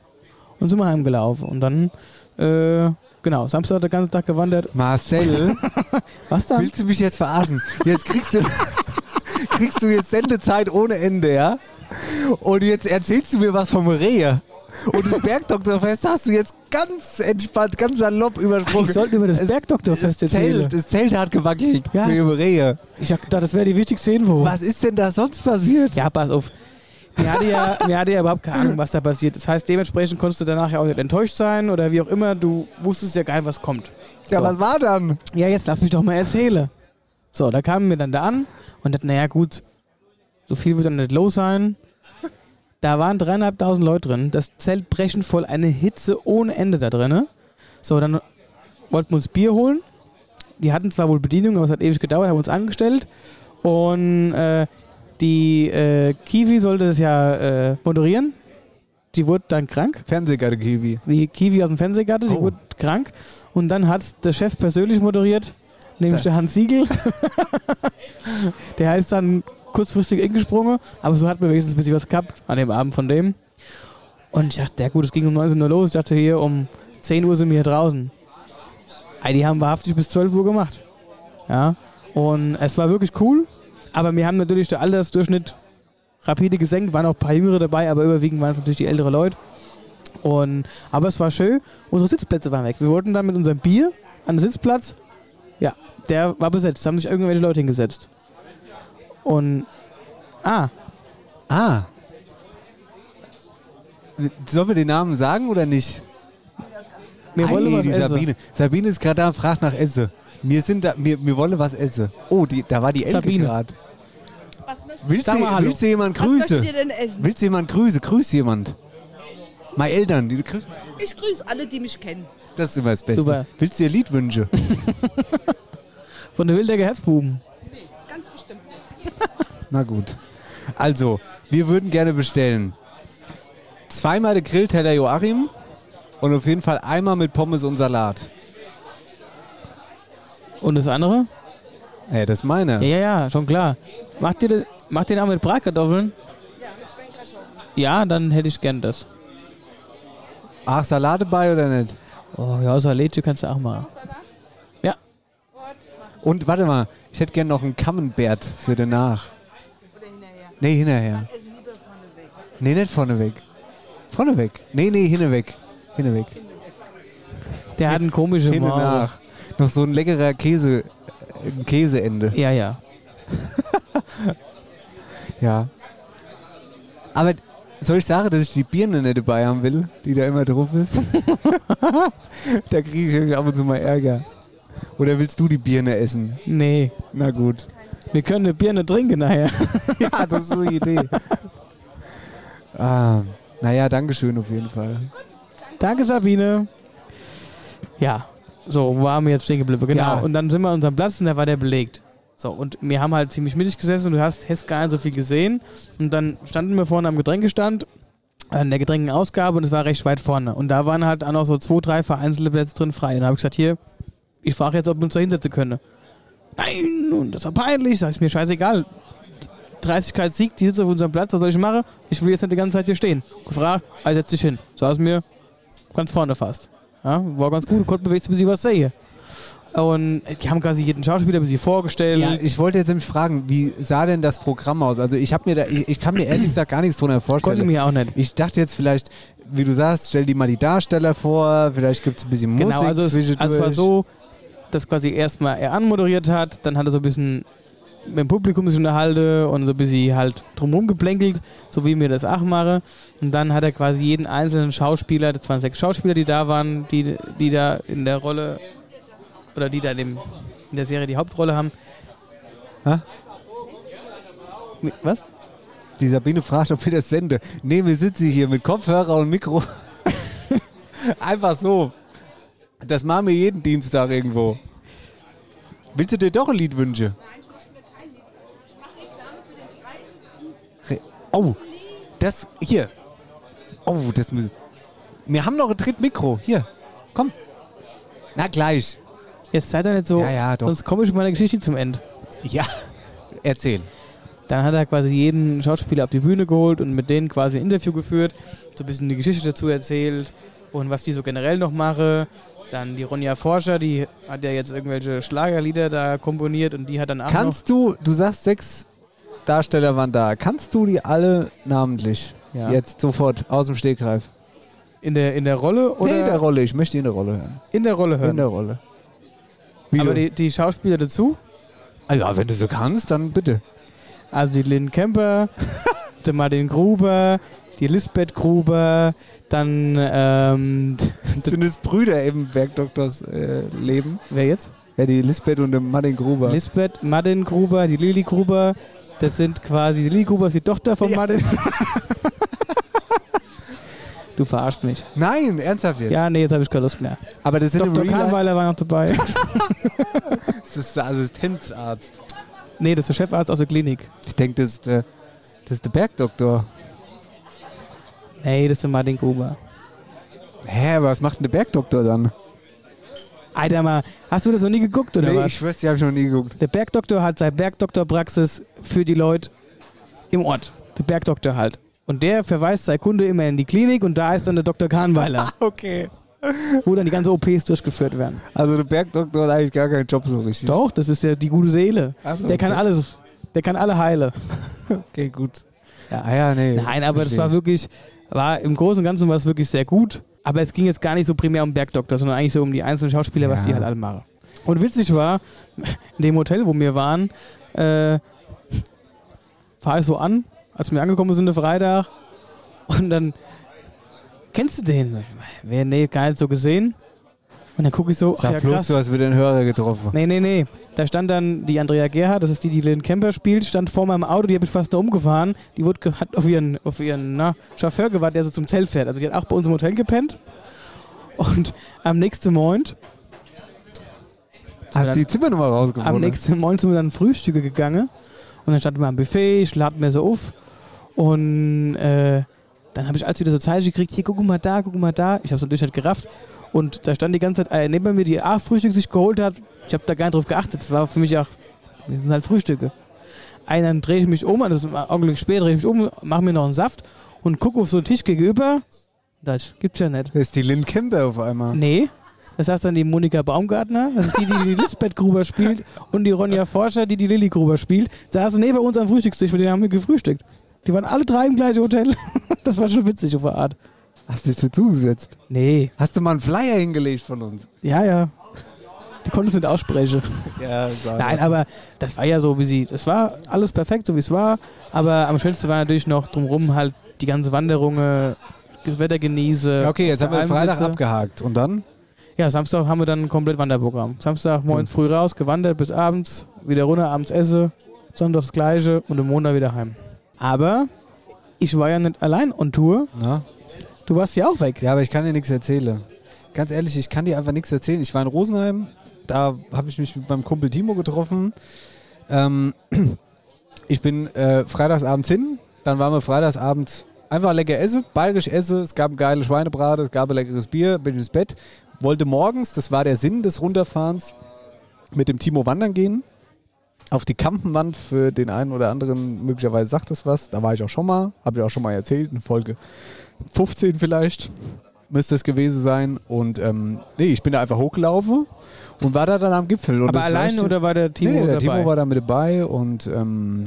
und sind wir heimgelaufen. Und dann, äh, genau, Samstag den ganzen Tag gewandert. Marcel, Was dann? willst du mich jetzt verarschen? Jetzt kriegst du, kriegst du jetzt Sendezeit ohne Ende, ja? Und jetzt erzählst du mir was vom Rehe. Und das Bergdoktorfest hast du jetzt ganz entspannt, ganz salopp übersprungen. Ich sollte über das Es- Bergdoktorfest das erzählen. Zelt, das Zelt hat gewackelt. Ja. Dem Rehe. Ich dachte, das wäre die wichtigste Info. Was ist denn da sonst passiert? Ja, pass auf. Mir hatte, ja, mir hatte ja überhaupt keine Ahnung, was da passiert. Das heißt, dementsprechend konntest du danach ja auch nicht enttäuscht sein oder wie auch immer. Du wusstest ja gar nicht, was kommt. Ja, So. was war dann? Ja, jetzt lass mich doch mal erzählen. So, da kamen wir dann da an und dachten, naja, gut, so viel wird dann nicht los sein. Da waren dreieinhalbtausend Leute drin. Das Zelt brechen voll, eine Hitze ohne Ende da drin. So, dann wollten wir uns Bier holen. Die hatten zwar wohl Bedienung, aber es hat ewig gedauert, haben uns angestellt. Und äh, die äh, Kiwi sollte das ja äh, moderieren. Die wurde dann krank. Fernsehgarde Kiwi. Die Kiwi aus dem Fernsehgarten, die Oh. wurde krank. Und dann hat der Chef persönlich moderiert, nämlich der Hans Siegel. der ist dann kurzfristig eingesprungen, aber so hat man wenigstens ein bisschen was gehabt an dem Abend von dem. Und ich dachte, ja gut, es ging um 19 Uhr los. Ich dachte, hier um 10 Uhr sind wir hier draußen. Die haben wahrhaftig bis 12 Uhr gemacht. Ja. Und es war wirklich cool, aber wir haben natürlich den Altersdurchschnitt rapide gesenkt, waren auch ein paar Jüngere dabei, aber überwiegend waren es natürlich die ältere Leute. Und, aber es war schön, unsere Sitzplätze waren weg. Wir wollten dann mit unserem Bier an den Sitzplatz, ja, der war besetzt, da haben sich irgendwelche Leute hingesetzt. Und, ah, Ah. Sollen wir den Namen sagen oder nicht? wir wollen was die essen. Sabine. Sabine ist gerade da und fragt nach Esse. Wir sind da, wir, wir wollen was essen. Oh, die, da war die Elke Sabine. gerade. Willst, du- mal willst du jemand was möchtet grüßen? ihr denn essen? Willst du jemand grüßen? Grüß jemand. Meine Eltern. Die, grüß, Ich grüße alle, die mich kennen. das ist immer das Beste. Super. Willst du dir Lied wünschen? Von der Wildecker Herzbuben. Na gut. Also, wir würden gerne bestellen. Zweimal der Grillteller Joachim und auf jeden Fall einmal mit Pommes und Salat. Und das andere? Ey, das ist meine. Ja, ja, ja, schon klar. Macht ihr, das, macht ihr den auch mit Bratkartoffeln? Ja, mit Schwenkartoffeln. Ja, dann hätte ich gern das. Ach, Salate bei oder nicht? Oh ja, Salätchen kannst du auch mal. Und warte mal, ich hätte gern noch einen Camembert für danach. Nee, hinterher. Nee, nicht vorneweg. Vorneweg. Nee, nee, hinterweg. Hinterweg. Der hat ein komisches Hin nach. Noch so ein leckerer Käse, ein Käseende. Ja, ja. Ja. Aber soll ich sagen, dass ich die Birne nicht dabei haben will, die da immer drauf ist? da kriege ich ab und zu mal Ärger. Oder willst du die Birne essen? Nee. Na gut. Wir können eine Birne trinken nachher. ja, das ist eine Idee. ah, naja, Dankeschön auf jeden Fall. Danke, Sabine. Ja, so, wo waren wir jetzt stehen geblieben? Genau. Ja. Und dann sind wir an unserem Platz und da war der belegt. So, und wir haben halt ziemlich mittig gesessen und du hast, hast gar nicht so viel gesehen. Und dann standen wir vorne am Getränkestand, an der Getränkenausgabe und es war recht weit vorne. Und da waren halt auch noch so zwei, drei vereinzelte Plätze drin frei. Und da habe ich gesagt, hier, ich frage jetzt, ob wir uns da hinsetzen können. Nein, und das war peinlich. Sag ich mir, scheißegal. Die Dreistigkeit siegt, die sitzt auf unserem Platz, was soll ich machen? Ich will jetzt nicht die ganze Zeit hier stehen. Gefragt, also setz dich hin. Saß mir ganz vorne fast. Ja, war ganz gut, konnte bewegt, bis ich was sehe. Und die haben quasi jeden Schauspieler ein bisschen vorgestellt. Ja, ich wollte jetzt nämlich fragen, wie sah denn das Programm aus? Also ich habe mir da, ich, ich kann mir ehrlich gesagt gar nichts drunter vorstellen. Konnte mir auch nicht. Ich dachte jetzt vielleicht, wie du sagst, stell dir mal die Darsteller vor, vielleicht gibt es ein bisschen Musik Genau, also es, also es war so, dass quasi erstmal er anmoderiert hat, dann hat er so ein bisschen mit dem Publikum sich unterhalten und so ein bisschen halt drumherum geplänkelt, so wie mir das auch mache. Und dann hat er quasi jeden einzelnen Schauspieler, das waren sechs Schauspieler, die da waren, die, die da in der Rolle oder die da in, dem, in der Serie die Hauptrolle haben. Mi- Was? Die Sabine fragt, ob wir das sende. Nee, wir sitzen hier mit Kopfhörer und Mikro. Einfach so. Das machen wir jeden Dienstag irgendwo. Willst du dir doch ein Lied wünschen? Re- Oh, das hier. Oh, das müssen. Wir haben noch ein drittes Mikro. Hier, komm. Na gleich. Jetzt seid ihr nicht so, Ja, ja, doch. sonst komme ich mit meiner Geschichte zum Ende. Ja, erzähl. Dann hat er quasi jeden Schauspieler auf die Bühne geholt und mit denen quasi ein Interview geführt, so ein bisschen die Geschichte dazu erzählt und was die so generell noch mache. Dann die Ronja Forscher, die hat ja jetzt irgendwelche Schlagerlieder da komponiert und die hat dann auch Kannst du, du sagst, sechs Darsteller waren da. Kannst du die alle namentlich Ja. jetzt sofort aus dem Stegreif? in der, in der Rolle oder Nee, in der Rolle. Ich möchte in der Rolle hören. in der Rolle hören. In der Rolle. Wie Aber die, die Schauspieler dazu, ah, ja, wenn du so kannst, dann bitte. also die Lynn Kemper, der Martin Gruber, die Lisbeth Gruber, dann ähm, Sind es Brüder im Bergdoktors äh, Leben? wer jetzt? Ja, die Lisbeth und der Martin Gruber. Lisbeth, Martin Gruber, die Lili Gruber. Das sind quasi, die Lili Gruber ist die Tochter von Martin. du verarschst mich. Nein, ernsthaft jetzt. Ja, nee, jetzt habe ich keine Lust mehr. Aber das sind Dr. Kahnweiler war noch dabei. Das ist der Assistenzarzt. nee, das ist der Chefarzt aus der Klinik. Ich denke, das, ist der- das ist der Bergdoktor. Nee, das ist der Martin Gruber. Hä, was macht denn der Bergdoktor dann? Alter mal, hast du das noch nie geguckt oder nee, was? ich schwör's, die habe ich noch nie geguckt. Der Bergdoktor hat seine Bergdoktorpraxis für die Leute im Ort. Der Bergdoktor halt. Und der verweist seine Kunde immer in die Klinik und da ist dann der Dr. Kahnweiler, Okay. wo dann die ganzen OPs durchgeführt werden. Also der Bergdoktor hat eigentlich gar keinen Job so richtig. Doch, das ist ja die gute Seele. So, Der kann okay. alles, der kann alle heile. Okay, gut. Ja. Ah ja, nee. Nein, aber das war ich. wirklich, war im Großen und Ganzen war es wirklich sehr gut. Aber es ging jetzt gar nicht so primär um Bergdoktor, sondern eigentlich so um die einzelnen Schauspieler, was Ja. die halt alle machen. Und witzig war, in dem Hotel, wo wir waren, äh, fahre ich so an, als wir angekommen sind, am Freitag. Und dann, kennst du den? Wer, nee, gar nicht so gesehen. Und dann gucke ich so, ach Sag ja bloß, krass. du hast wieder einen Hörer getroffen. Nee, nee, nee. Da stand dann die Andrea Gerhardt, das ist die, die Lynn Kemper spielt, stand vor meinem Auto, die habe ich fast nur umgefahren. Die wurde, hat auf ihren, auf ihren na, Chauffeur gewartet, der so zum Zelt fährt. Also die hat auch bei uns im Hotel gepennt. Und am nächsten Morgen, Hast die Zimmernummer rausgefunden? am nächsten Morgen sind wir dann Frühstücke gegangen. Und dann standen wir am Buffet, ich lade mir so auf. Und äh, dann habe ich alles wieder so Zeichen gekriegt, hier, guck mal da, guck mal da. Ich habe es natürlich nicht gerafft. Und da stand die ganze Zeit äh, neben mir, die auch Frühstück sich geholt hat. Ich habe da gar nicht drauf geachtet. Das war für mich auch, das sind halt Frühstücke. Einen dann drehe ich mich um, also das ist ein Augenblick später, drehe ich mich um, mache mir noch einen Saft. und gucke auf so einen Tisch gegenüber. Das gibt's ja nicht. Das ist die Lynn Kemper auf einmal. Nee. Das heißt dann die Monika Baumgartner, das ist die, die die Lisbeth Gruber spielt und die Ronja Forscher, die die Lilly Gruber spielt. Saßen neben uns am Frühstückstisch, mit denen haben wir gefrühstückt. Die waren alle drei im gleichen Hotel. Das war schon witzig auf eine Art. Hast du dich dazugesetzt? Nee. Hast du mal einen Flyer hingelegt von uns? Ja, ja. Die konnte es nicht aussprechen. Ja, sag Nein, aber das war ja so, wie sie. Das war alles perfekt, so wie es war. Aber am schönsten war natürlich noch drumherum halt die ganze Wanderung, äh, Wetter genieße. Ja, okay, jetzt haben wir Freitag sitze. abgehakt. Und dann? Ja, Samstag haben wir dann ein komplett Wanderprogramm. Samstag morgens früh raus, gewandert bis abends, wieder runter, abends esse, Sonntag das gleiche und am Montag wieder heim. Aber ich war ja nicht allein on Tour. Na? Du warst ja auch weg. Ja, aber ich kann dir nichts erzählen. Ganz ehrlich, ich kann dir einfach nichts erzählen. Ich war in Rosenheim, da habe ich mich mit meinem Kumpel Timo getroffen. Ähm, ich bin äh, freitagsabends hin, dann waren wir freitagsabends einfach lecker essen, bayerisch essen, es gab ein geiles Schweinebraten, es gab ein leckeres Bier, bin ins Bett, wollte morgens, das war der Sinn des Runterfahrens, mit dem Timo wandern gehen. Auf die Kampenwand für den einen oder anderen möglicherweise sagt es was. Da war ich auch schon mal, habe ich auch schon mal erzählt, in Folge 15 vielleicht müsste es gewesen sein. Und ähm, nee, ich bin da einfach hochgelaufen und war da dann am Gipfel. Und Aber leuchtet- oder war der Timo nee, der dabei? Timo war da mit dabei und ähm,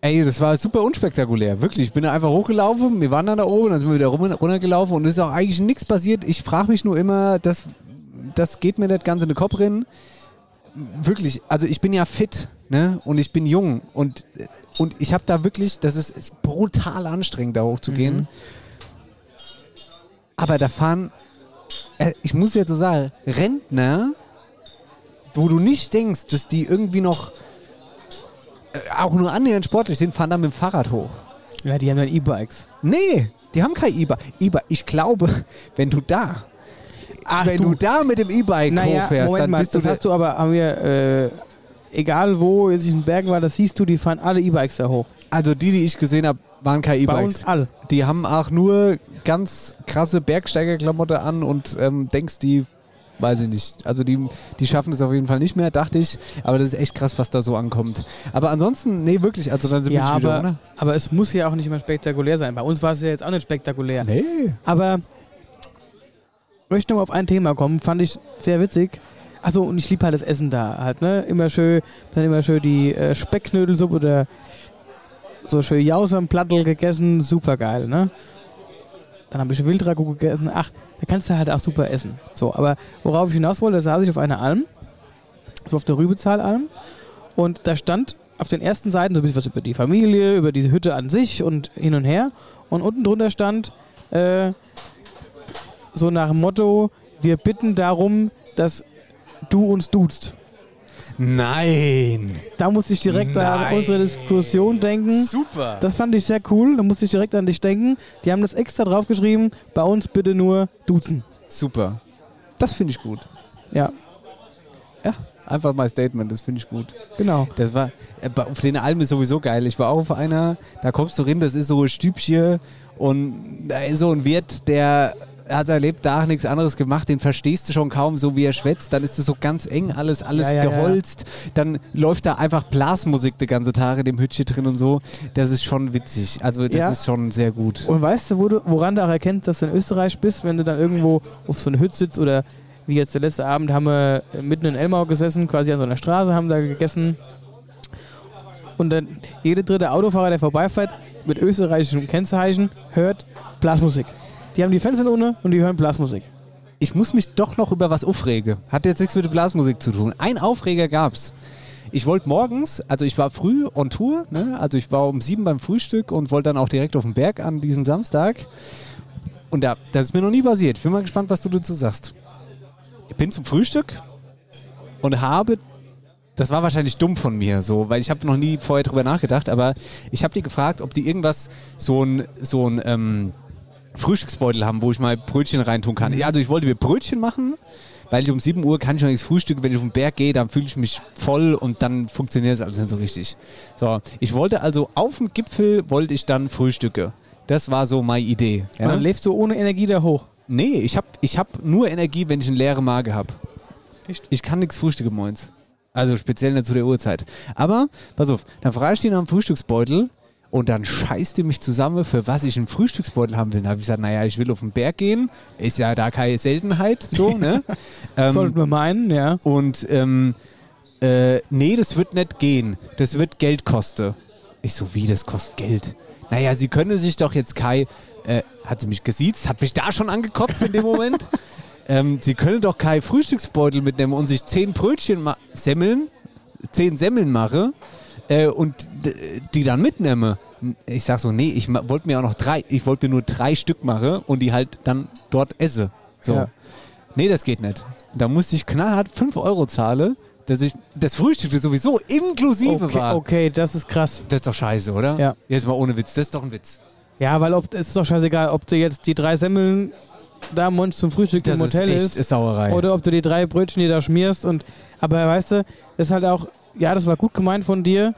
ey, das war super unspektakulär. Wirklich, ich bin da einfach hochgelaufen, wir waren dann da oben, dann sind wir wieder runtergelaufen und es ist auch eigentlich nichts passiert. Ich frage mich nur immer, das, das geht mir nicht ganz in den Kopf rein. Wirklich, also ich bin ja fit, ne? Und ich bin jung und, und ich habe da wirklich, das ist, ist brutal anstrengend, da hochzugehen. Mhm. Aber da fahren, äh, ich muss jetzt so sagen, Rentner, wo du nicht denkst, dass die irgendwie noch äh, auch nur annähernd sportlich sind, fahren da mit dem Fahrrad hoch. Ja, die haben dann E-Bikes. Nee, die haben kein E-Bike. E ich glaube, wenn du da, wenn du, da mit dem E-Bike Naja, hochfährst, Moment dann mal, bist du das hast du aber, haben wir, äh, egal wo jetzt in den Bergen war, das siehst du, die fahren alle E-Bikes da hoch. Also die, die ich gesehen habe, waren keine Bei E-Bikes. uns all. Die haben auch nur ganz krasse Bergsteigerklamotte an und ähm, denkst, die, weiß ich nicht. Also die, die schaffen es auf jeden Fall nicht mehr, dachte ich. Aber das ist echt krass, was da so ankommt. Aber ansonsten, nee, wirklich, also dann sind Ja, wir wieder, aber, oder? aber es muss ja auch nicht immer spektakulär sein. Bei uns war es ja jetzt auch nicht spektakulär. Nee. Aber möchte noch mal auf ein Thema kommen, fand ich sehr witzig. Also und ich liebe halt das Essen da halt, ne? Immer schön, dann immer schön die äh, Speckknödelsuppe oder so schön Jausam-Plattel gegessen, super geil, ne? Dann habe ich Wildragout gegessen. Ach, da kannst du halt auch super essen. So, aber worauf ich hinaus wollte, da saß ich auf einer Alm, so auf der Rübezahlalm, und da stand auf den ersten Seiten so ein bisschen was über die Familie, über diese Hütte an sich und hin und her. Und unten drunter stand äh, so nach dem Motto, wir bitten darum, dass du uns duzt. Nein. Da musste ich direkt an Nein. unsere Diskussion denken. Super. Das fand ich sehr cool. Da musste ich direkt an dich denken. Die haben das extra draufgeschrieben. Bei uns bitte nur duzen. Super. Das finde ich gut. Ja. Ja, einfach mein Statement, das finde ich gut. Genau. Das war, äh, auf den Almen ist sowieso geil. Ich war auch auf einer, da kommst du rein, das ist so ein Stübchen und da ist so ein Wirt, der hat erlebt, da nichts anderes gemacht, den verstehst du schon kaum, so wie er schwätzt. Dann ist es so ganz eng, alles, alles Ja, ja, ja. geholzt. Dann läuft da einfach Blasmusik die ganze Tage in dem Hütchen drin und so. Das ist schon witzig. Also das Ja. ist schon sehr gut. Und weißt du, wo du, woran du auch erkennst, dass du in Österreich bist, wenn du dann irgendwo auf so einer Hütte sitzt oder wie jetzt der letzte Abend haben wir mitten in Elmau gesessen, quasi an so einer Straße, haben da gegessen. Und dann jeder dritte Autofahrer, der vorbeifährt, mit österreichischem Kennzeichen, hört Blasmusik. Die haben die Fenster ohne und die hören Blasmusik. ich muss mich doch noch über was aufregen. Hat jetzt nichts mit der Blasmusik zu tun. Ein Aufreger gab's. Ich wollte morgens, also ich war früh on Tour, ne? also ich war um sieben beim Frühstück und wollte dann auch direkt auf den Berg an diesem Samstag. Und da, das ist mir noch nie passiert. Ich bin mal gespannt, was du dazu sagst. Ich bin zum Frühstück und habe, das war wahrscheinlich dumm von mir, so, weil ich habe noch nie vorher drüber nachgedacht, aber ich habe die gefragt, ob die irgendwas, so ein, so ein, ähm, Frühstücksbeutel haben, wo ich mal Brötchen reintun kann. Ja, also ich wollte mir Brötchen machen, weil ich um 7 Uhr kann ich noch nichts frühstücken. Wenn ich auf den Berg gehe, dann fühle ich mich voll und dann funktioniert es alles nicht so richtig. So, ich wollte also auf dem Gipfel wollte ich dann frühstücke. Das war so meine Idee. Und dann lebst du ohne Energie da hoch. Nee, ich habe ich hab nur Energie, wenn ich eine leere Magen habe. Ich kann nichts frühstücken moins. Also speziell nicht zu der Uhrzeit. Aber, pass auf, dann frage ich die nach dem Frühstücksbeutel Und dann scheißt die mich zusammen, für was ich einen Frühstücksbeutel haben will. Dann habe ich gesagt, naja, ich will auf den Berg gehen. Ist ja da keine Seltenheit, so, ne? ähm, Sollten wir meinen, ja. und ähm, äh, nee, das wird nicht gehen. Das wird Geld kosten. Ich so, wie, das kostet Geld? Naja, sie können sich doch jetzt Kai, äh, hat sie mich gesiezt, hat mich da schon angekotzt in dem Moment. ähm, sie können doch Kai Frühstücksbeutel mitnehmen und sich zehn Brötchen semmeln, zehn Semmeln mache äh, und die dann mitnehme. Ich sag so, nee, ich wollte mir auch noch drei, ich wollte mir nur drei Stück machen und die halt dann dort esse. So. Ja. Nee, das geht nicht. Da musste ich knallhart 5 Euro zahlen, dass ich das Frühstück das sowieso inklusive Okay, war. okay, das ist krass. Das ist doch scheiße, oder? Ja. Jetzt mal ohne Witz, das ist doch ein Witz. Ja, weil ob, es ist doch scheißegal, ob du jetzt die drei Semmeln da monst zum Frühstück Das im Hotel ist ist, echt Sauerei. oder ob du die drei Brötchen, die da schmierst und aber weißt du, das ist halt auch, ja, das war gut gemeint von dir,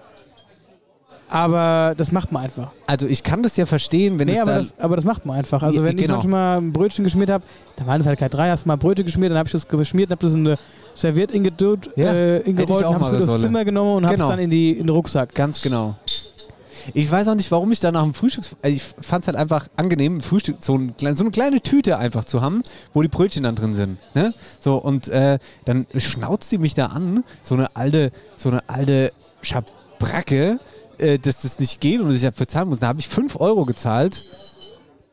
aber das macht man einfach. Also ich kann das ja verstehen, wenn nee, es aber dann... das, aber das macht man einfach. Also wenn ich genau. manchmal ein Brötchen geschmiert habe, dann waren das halt keine drei, hast mal Brötchen geschmiert, dann habe ich das geschmiert und habe das in eine Serviette ingedut, Ja, äh, ich ingerollt und habe es mit aufs. Zimmer genommen und habe Genau. es dann in, die, in den Rucksack. Ganz genau. Ich weiß auch nicht, warum ich da nach dem Frühstück... Also ich fand es halt einfach angenehm, Frühstück, so, ein, so eine kleine Tüte einfach zu haben, wo die Brötchen dann drin sind. Ne? So, und äh, dann schnauzt die mich da an, so eine alte, so eine alte Schabracke, äh, dass das nicht geht und dass ich dafür zahlen muss. Da habe ich 5 Euro gezahlt.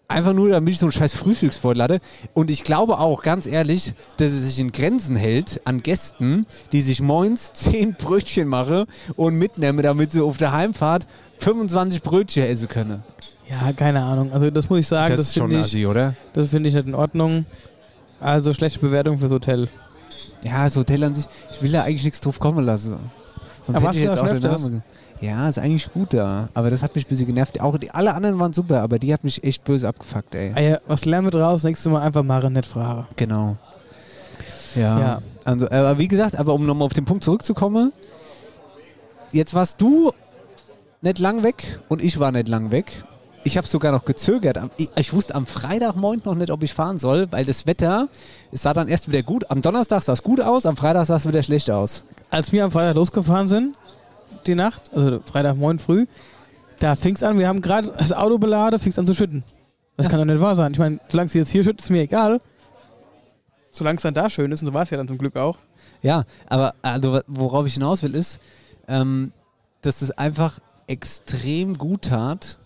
Einfach nur, damit ich so einen scheiß Frühstücksbeutel hatte. Und ich glaube auch, ganz ehrlich, dass es sich in Grenzen hält an Gästen, die sich moins 10 Brötchen machen und mitnehmen, damit sie auf der Heimfahrt 25 Brötchen essen können. Ja, keine Ahnung. Also das muss ich sagen, Das das, ist schon ich, assi, oder? das finde ich nicht in Ordnung. Also schlechte Bewertung fürs Hotel. Ja, das Hotel an sich, ich will da eigentlich nichts drauf kommen lassen. Sonst Aber hätte ich jetzt auch den? Namen. Ja, ist eigentlich gut da. Aber das hat mich ein bisschen genervt. Auch die, alle anderen waren super, aber die hat mich echt böse abgefuckt, ey. Ah ja, was lernen wir draus? Nächstes Mal einfach machen, nicht fragen. Genau. Ja. Ja. Also, aber wie gesagt, aber um nochmal auf den Punkt zurückzukommen, jetzt warst du nicht lang weg und ich war nicht lang weg. Ich habe sogar noch gezögert. Ich wusste am Freitagmorgen noch nicht, ob ich fahren soll, weil das Wetter, es sah dann erst wieder gut. Am Donnerstag sah es gut aus, am Freitag sah es wieder schlecht aus. Als wir am Freitag losgefahren sind, die Nacht, also Freitagmorgen früh, da fing es an, wir haben gerade das Auto beladen, fing es an zu schütten. Das kann doch nicht wahr sein. Ich meine, solange es jetzt hier schüttet, ist mir egal. Solange es dann da schön ist, und so war es ja dann zum Glück auch. Ja, aber also, worauf ich hinaus will, ist, ähm, dass das einfach extrem gut tat.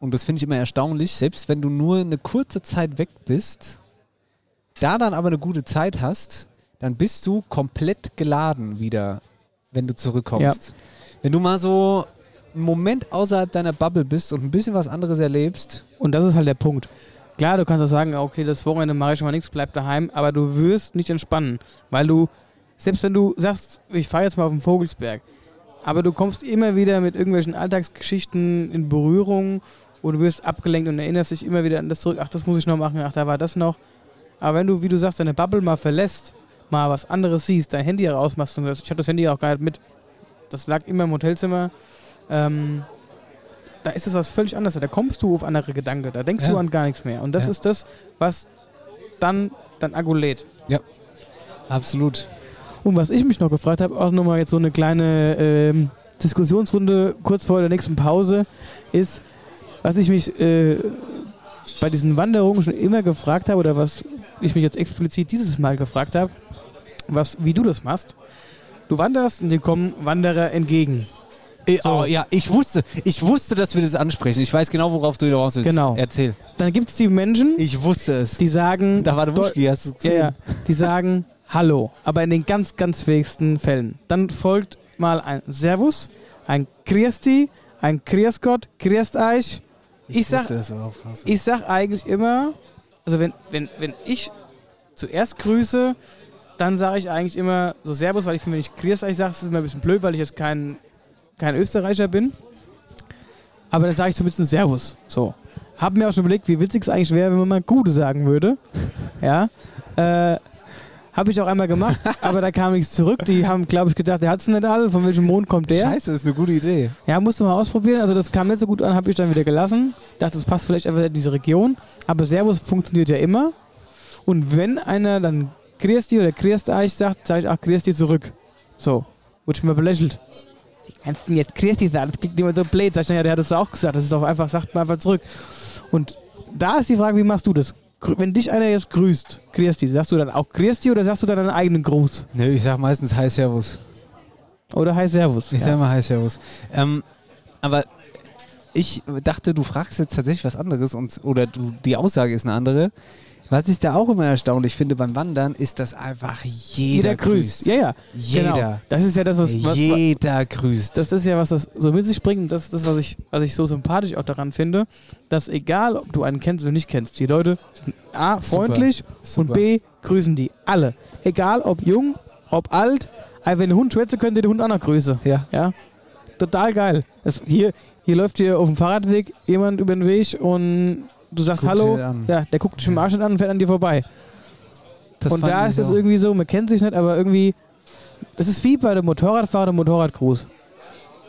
Und das finde ich immer erstaunlich, selbst wenn du nur eine kurze Zeit weg bist, da dann aber eine gute Zeit hast, dann bist du komplett geladen wieder, wenn du zurückkommst. Wenn du mal so einen Moment außerhalb deiner Bubble bist und ein bisschen was anderes erlebst, Und das ist halt der Punkt. Klar, du kannst auch sagen, okay, das Wochenende mache ich schon mal nichts, bleib daheim, aber du wirst nicht entspannen, weil du, selbst wenn du sagst, ich fahre jetzt mal auf den Vogelsberg, aber du kommst immer wieder mit irgendwelchen Alltagsgeschichten in Berührung und wirst abgelenkt und erinnerst dich immer wieder an das zurück, ach, das muss ich noch machen, ach, da war das noch. Aber wenn du, wie du sagst, deine Bubble mal verlässt, mal was anderes siehst, dein Handy rausmachst und das, ich hatte das Handy auch gar nicht mit, das lag immer im Hotelzimmer, ähm, da ist es was völlig anderes. Da kommst du auf andere Gedanken, da denkst Ja. du an gar nichts mehr. Und das Ja. ist das, was dann dein Akku lädt. absolut. Und was ich mich noch gefragt habe, auch nochmal jetzt so eine kleine ähm, Diskussionsrunde kurz vor der nächsten Pause, ist, was ich mich äh, bei diesen Wanderungen schon immer gefragt habe oder was ich mich jetzt explizit dieses Mal gefragt habe, was, wie du das machst. Du wanderst und dir kommen Wanderer entgegen. Eh, So. oh, ja, ich wusste, ich wusste, dass wir das ansprechen. Ich weiß genau, worauf du hinaus willst. Genau. Erzähl. Dann gibt es die Menschen, Ich wusste es. die sagen, da war der Wuschki, hast du gesehen? ja. Die sagen Hallo, aber in den ganz, ganz wenigsten Fällen. Dann folgt mal ein Servus, ein Christi, ein Grüß Gott, Grüßt euch. Ich sag, ich sag eigentlich immer, also wenn, wenn, wenn ich zuerst grüße, dann sage ich eigentlich immer so Servus, weil ich finde, wenn ich Grüß euch sage, ist es immer ein bisschen blöd, weil ich jetzt kein, kein Österreicher bin. Aber dann sage ich bisschen Servus. So. Hab mir auch schon überlegt, wie witzig es eigentlich wäre, wenn man mal Gute sagen würde. Ja. Äh, habe ich auch einmal gemacht, aber da kam nichts zurück. Die haben, glaube ich, gedacht, der hat es nicht alle. Von welchem Mond kommt der? Scheiße, das ist eine gute Idee. Ja, musst du mal ausprobieren. Also das kam nicht so gut an, habe ich dann wieder gelassen. Dachte, das passt vielleicht einfach in diese Region. Aber Servus funktioniert ja immer. Und wenn einer dann Christi oder Christ euch sagt, sage ich auch Christi zurück. So. Wurde schon mal belächelt. kannst du jetzt Christi sagen? Das klingt immer so blöd. Sag ich, naja, der hat es auch gesagt. Das ist doch einfach, sagt man einfach zurück. Und da ist die Frage, wie machst du das? Wenn dich einer jetzt grüßt, Christi, sagst du dann auch Christi oder sagst du dann deinen eigenen Gruß? Nö, ich sag meistens Hi Servus. Oder Hi Servus? Ich ja. sag mal Hi Servus. Ähm, aber ich dachte, du fragst jetzt tatsächlich was anderes und, oder du, die Aussage ist eine andere. Was ich da auch immer erstaunlich finde beim Wandern, ist, dass einfach jeder, Jeder grüßt. Ja, ja. Jeder. Genau. Das ist ja das, was. was Jeder grüßt. das ist ja was, was so mit sich bringt. Und das ist das, was ich, was ich so sympathisch auch daran finde, dass egal, ob du einen kennst oder nicht kennst, die Leute sind A, freundlich und Super. B, grüßen die. Alle. Egal, ob jung, ob alt. Also wenn der Hund schwätze, könnte der Hund auch noch grüßen. Ja. Ja. Total geil. Das, hier, hier läuft hier auf dem Fahrradweg jemand über den Weg und du sagst Guckt Hallo. Ja, der guckt dich im Arsch nicht an und fährt an dir vorbei. Das und da ist es auch. irgendwie so, man kennt sich nicht, aber irgendwie. Das ist wie bei dem Motorradfahrer dem Motorradgruß.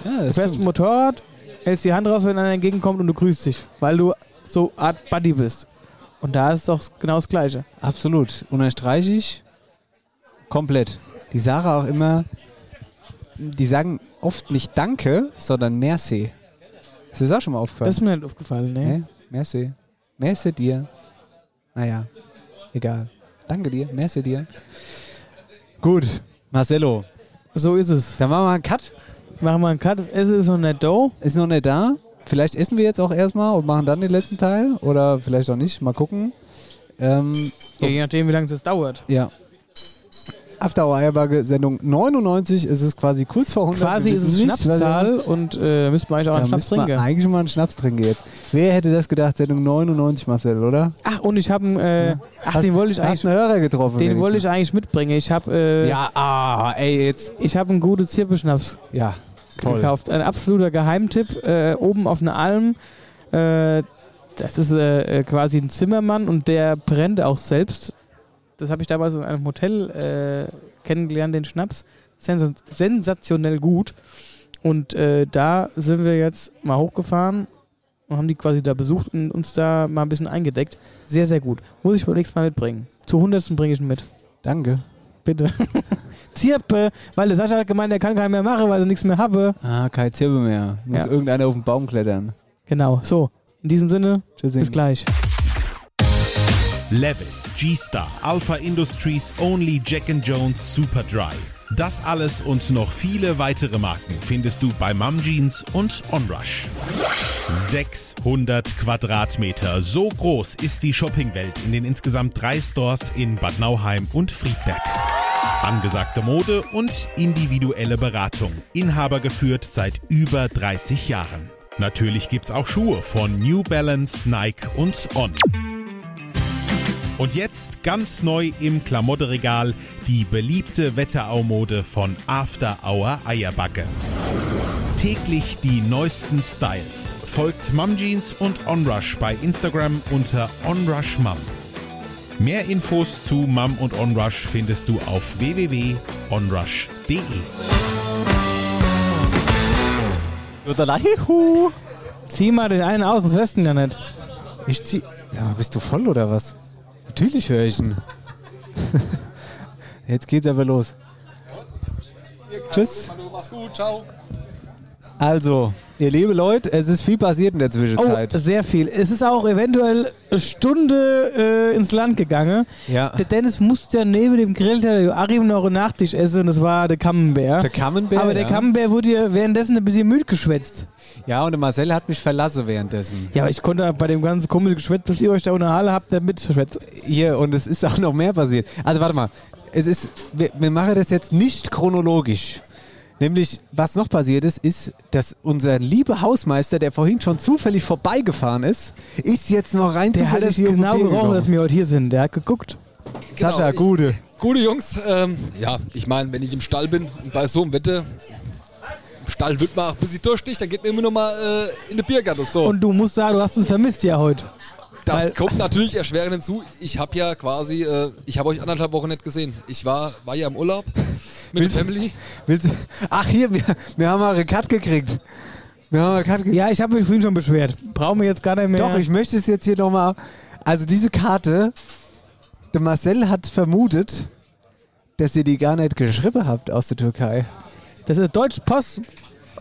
Ja, Du fährst ein stimmt. Motorrad, hältst die Hand raus, wenn einer entgegenkommt und du grüßt dich, weil du so Art Buddy bist. Und da ist doch genau das Gleiche. Absolut. Unterstreiche ich komplett. Die Sarah auch immer, die sagen oft nicht Danke, sondern Merci. Ist das auch schon mal aufgefallen? Das ist mir nicht aufgefallen, ne? Nee, merci. Merci dir. Naja, egal. Danke dir, merci dir. Gut, Marcelo, So ist es. dann machen wir mal einen Cut. Machen wir einen Cut. Das Essen ist noch nicht da. Ist noch nicht da. Vielleicht essen wir jetzt auch erstmal und machen dann den letzten Teil. Oder vielleicht auch nicht. Mal gucken. Ähm, Ja, je nachdem, wie lange es dauert. ja. After Hour Eierbagge Sendung 99. Es ist quasi kurz vor 100. Quasi ist es Schnapszahl und äh, müssten wir eigentlich auch Da einen Schnaps trinken. eigentlich mal einen Schnaps trinken jetzt. Wer hätte das gedacht? Sendung 99, Marcel, oder? Ach, und ich habe äh, Ach, den wollte ich Hast eigentlich. einen Hörer getroffen. Den wollte ich eigentlich mitbringen. Ich habe äh, Ja, ah, ey, jetzt. ich habe einen guten Zirkelschnaps Ja, toll. gekauft. Ein absoluter Geheimtipp. Äh, oben auf einer Alm. Äh, das ist äh, äh, quasi ein Zimmermann und der brennt auch selbst. Das habe ich damals in einem Hotel äh, kennengelernt, den Schnaps. Sens sensationell gut. Und äh, da sind wir jetzt mal hochgefahren und haben die quasi da besucht und uns da mal ein bisschen eingedeckt. Sehr, sehr gut. Muss ich wohl nächstes Mal mitbringen. Zu hundertsten bringe ich ihn mit. Danke. Bitte. Zirpe, weil der Sascha hat gemeint, er kann keinen mehr machen, weil er nichts mehr habe. Ah, kein Zirbe mehr. Muss Ja. irgendeiner auf den Baum klettern. Genau, so. In diesem Sinne, Tschüssi. bis gleich. Levis, G-Star, Alpha Industries Only Jack Jones Super Dry. Das alles und noch viele weitere Marken findest du bei Mum Jeans und Onrush. 600 Quadratmeter. So groß ist die Shoppingwelt in den insgesamt drei Stores in Bad Nauheim und Friedberg. Angesagte Mode und individuelle Beratung. Inhaber geführt seit über 30 Jahren. Natürlich gibt's auch Schuhe von New Balance, Nike und On. Und jetzt ganz neu im Klamotteregal die beliebte Wetterau-Mode von After Hour Eierbacke. Täglich die neuesten Styles. Folgt Mum Jeans und Onrush bei Instagram unter Onrush Mum. Mehr Infos zu Mum und Onrush findest du auf www.onrush.de. Zieh mal den einen aus, sonst hörst du ihn ja nicht. Ich zieh. Sag mal, bist du voll oder was? Natürlich höre ich ihn. Jetzt geht's aber los. Tschüss. Mach's gut, ciao. Also, ihr liebe Leute, es ist viel passiert in der Oh, Zwischenzeit. sehr viel. Es ist auch eventuell eine Stunde äh, ins Land gegangen. ja. Der Dennis musste ja neben dem Grillteller Joachim noch einen Nachtisch essen und das war der Camembert. Der Camembert. Aber der ja. Camembert wurde ja währenddessen ein bisschen müde geschwätzt. Ja, und der Marcel hat mich verlassen währenddessen. Ja, aber ich konnte bei dem ganzen komischen Geschwätz, das ihr euch da unterhalten habt, nicht mitschwätzen. Hier, und es ist auch noch mehr passiert. Also, warte mal. Es ist, wir, wir machen das jetzt nicht chronologisch. Nämlich, was noch passiert ist, ist, dass unser lieber Hausmeister, der vorhin schon zufällig vorbeigefahren ist, ist jetzt noch rein Der hat den genau gerochen, dass wir heute hier sind. Der hat geguckt. Sascha, ich- Gude. Gute Jungs, ähm, ja, ich meine, wenn ich im Stall bin und bei so einem Wetter, im Stall wird man auch ein bisschen durstig, dann geht man immer noch mal äh, in die Biergarten. So. Und du musst sagen, du hast es vermisst ja heute. Das weil- kommt natürlich erschwerend hinzu. Ich habe ja quasi, äh, ich habe euch anderthalb Wochen nicht gesehen. Ich war, war ja im Urlaub mit der Willst- Family. Willst du, ach, hier, wir, wir haben mal einen Cut gekriegt. Wir haben einen Cut gekriegt. Ja, ich habe mich vorhin schon beschwert. Brauchen wir jetzt gar nicht mehr. Doch, ich möchte es jetzt hier nochmal. Also, diese Karte, der Marcel hat vermutet, dass ihr die gar nicht geschrieben habt aus der Türkei. Das ist Deutsch Post.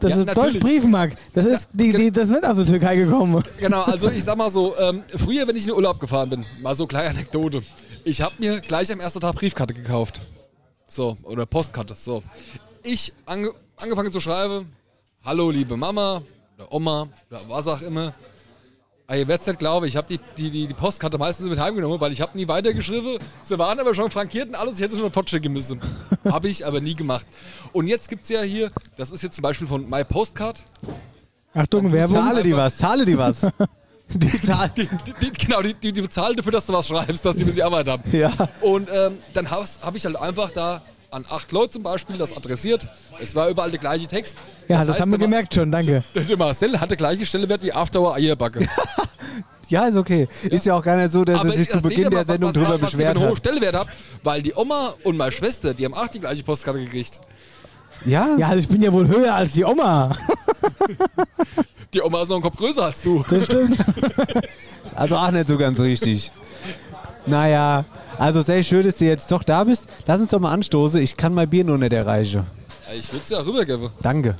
Das Ja, ist natürlich. Deutsch Briefmark. Das ist, die, die, das nicht aus der Türkei gekommen. Genau, also ich sag mal so, ähm, früher, wenn ich in den Urlaub gefahren bin, mal so kleine Anekdote. Ich habe mir gleich am ersten Tag Briefkarte gekauft. So, oder Postkarte, so. Ich ange angefangen zu schreiben, hallo liebe Mama oder Oma oder was auch immer. Ah, ihr werdet nicht glauben, ich habe die, die, die, die Postkarte meistens mit heimgenommen, weil ich habe nie weitergeschrieben. Sie waren aber schon frankiert und alles, ich hätte sie schon fortschicken müssen. habe ich aber nie gemacht. Und jetzt gibt es ja hier, das ist jetzt zum Beispiel von My Postcard, Achtung, Werbung. Zahle die was, zahle die was. Die Zahl. die, die, genau, die, die, die bezahlen dafür, dass du was schreibst, dass die ein bisschen Arbeit haben. Ja. Und ähm, dann habe hab ich halt einfach da an acht Leute zum Beispiel das adressiert. Es war überall der gleiche Text. Ja, das, heißt, haben wir Ma- gemerkt schon, danke. Der Marcel hat der gleiche Stellenwert wie Afterhour Eierbacke. Ja, ist okay. Ist ja auch gar nicht so, dass er sich zu das Beginn der Sendung was, drüber was, was ihr beschwert für einen hohen hat. Stellenwert habt, weil die Oma und meine Schwester, die haben auch die gleiche Postkarte gekriegt. Ja? Ja, also ich bin ja wohl höher als die Oma. Die Oma ist noch einen Kopf größer als du. Das stimmt. Also auch nicht so ganz richtig. Naja, also sehr schön, dass du jetzt doch da bist. Lass uns doch mal anstoßen. Ich kann mein Bier nur nicht erreichen. Ich würde es ja rübergeben. Danke.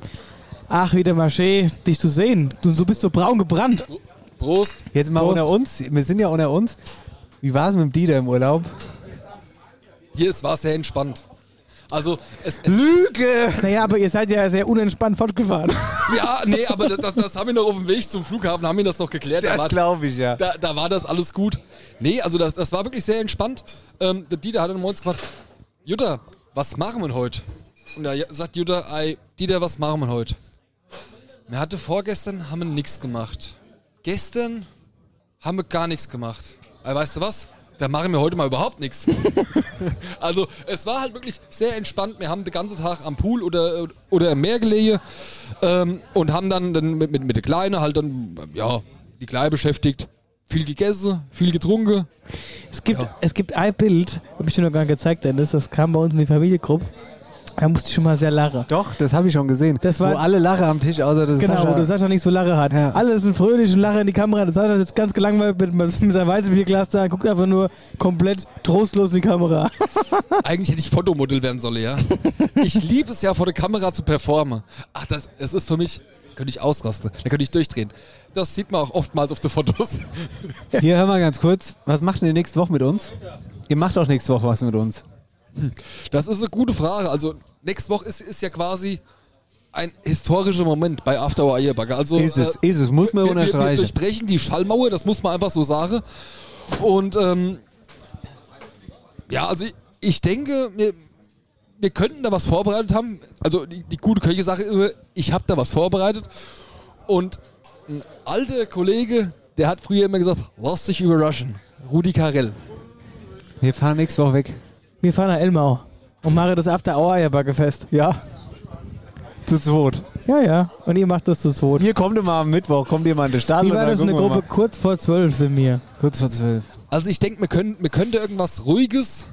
Ach, wieder Marché, dich zu sehen. Du, du bist so braun gebrannt. Prost. Jetzt mal Prost. unter uns. Wir sind ja unter uns. Wie war es mit dem Dieter im Urlaub? Hier ist war sehr entspannt. Also, es, es, Lüge! Naja, aber ihr seid ja sehr unentspannt fortgefahren. ja, nee, aber das, das, das haben wir noch auf dem Weg zum Flughafen, haben wir das noch geklärt. Das glaube ich, ja. da, da war das alles gut. Nee, also das, das war wirklich sehr entspannt. Ähm, der Dieter hat dann morgens gefragt, Jutta, was machen wir heute? Und da sagt Jutta, ey, Dieter, was machen wir heute? Wir hatte vorgestern, haben wir nichts gemacht. Gestern haben wir gar nichts gemacht. Aber weißt du was? Da machen wir heute mal überhaupt nichts. also es war halt wirklich sehr entspannt. Wir haben den ganzen Tag am Pool oder, oder im Meer gelegen ähm, und haben dann, dann mit, mit, mit der Kleine halt dann, ja, die Kleine beschäftigt. Viel gegessen, viel getrunken. Es gibt, es gibt ein Bild, habe ich dir noch gar nicht gezeigt, Dennis, das kam bei uns in die Familiengruppe. Da musste ich schon mal sehr lachen. Doch, das habe ich schon gesehen. Das war- Wo alle lachen am Tisch, außer das Genau, Sascha. wo du Sascha nicht so Lache hat. Ja. Alle sind fröhlich und lachen in die Kamera. Das Sascha ist ganz gelangweilt mit, mit seinem Weizenbierglas da, guckt einfach nur komplett trostlos in die Kamera. Eigentlich hätte ich Fotomodell werden sollen, ja. Ich liebe es ja, vor der Kamera zu performen. Ach, das, das ist für mich, könnte ich ausrasten, da könnte ich durchdrehen. Das sieht man auch oftmals auf den Fotos. Hier, hör mal ganz kurz. Was macht denn ihr nächste Woche mit uns? Ihr macht auch nächste Woche was mit uns. Das ist eine gute Frage. Also, nächste Woche ist, ist ja quasi ein historischer Moment bei After Hour Eierbagger. Also, Ist es, ist es, muss man wir, wir, wir unterstreichen. durchbrechen die Schallmauer, das muss man einfach so sagen. Und ähm, ja, also ich, ich denke, wir, wir könnten da was vorbereitet haben. Also die, die gute Köche-Sache immer, ich habe da was vorbereitet. Und ein alter Kollege, der hat früher immer gesagt, lass dich überraschen. Rudi Carell. Wir fahren nächste Woche weg. Wir fahren nach Elmau und machen das After Hour Eierbacke-Fest. Ja. Zu zweit. Ja, ja. Und ihr macht das zu zweit. Hier kommt ihr mal am Mittwoch, kommt ihr mal in den Start. Wie war das wir Gruppe? Kurz vor zwölf sind wir. Kurz vor zwölf. Also ich denke, wir können, wir könnten irgendwas Ruhiges,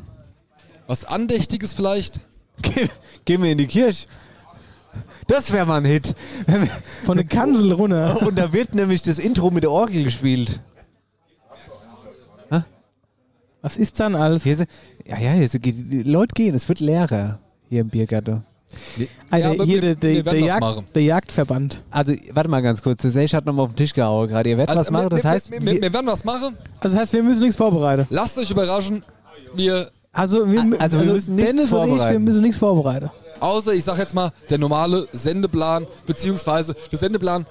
was Andächtiges vielleicht. Geh, gehen wir in die Kirche. Das wäre mal ein Hit. Von der Kansel runter. Und da wird nämlich das Intro mit der Orgel gespielt. Was ist dann alles? Hier ja, ja, die Leute gehen, es wird leerer hier im Biergarten. Alter, aber hier wir- der, der, wir der, Jagd, der Jagdverband. Also, warte mal ganz kurz. Der Sech hat nochmal auf den Tisch gehauen gerade. Ihr werdet was machen, das wir, heißt, wir, wir, wir werden was machen. Also das heißt, wir müssen nichts vorbereiten. Lasst euch überraschen. Wir, Also wir, also wir müssen nichts Dennis und ich, wir vorbereiten. müssen nichts vorbereiten. außer ich sag jetzt mal, der normale Sendeplan, beziehungsweise der Sendeplan.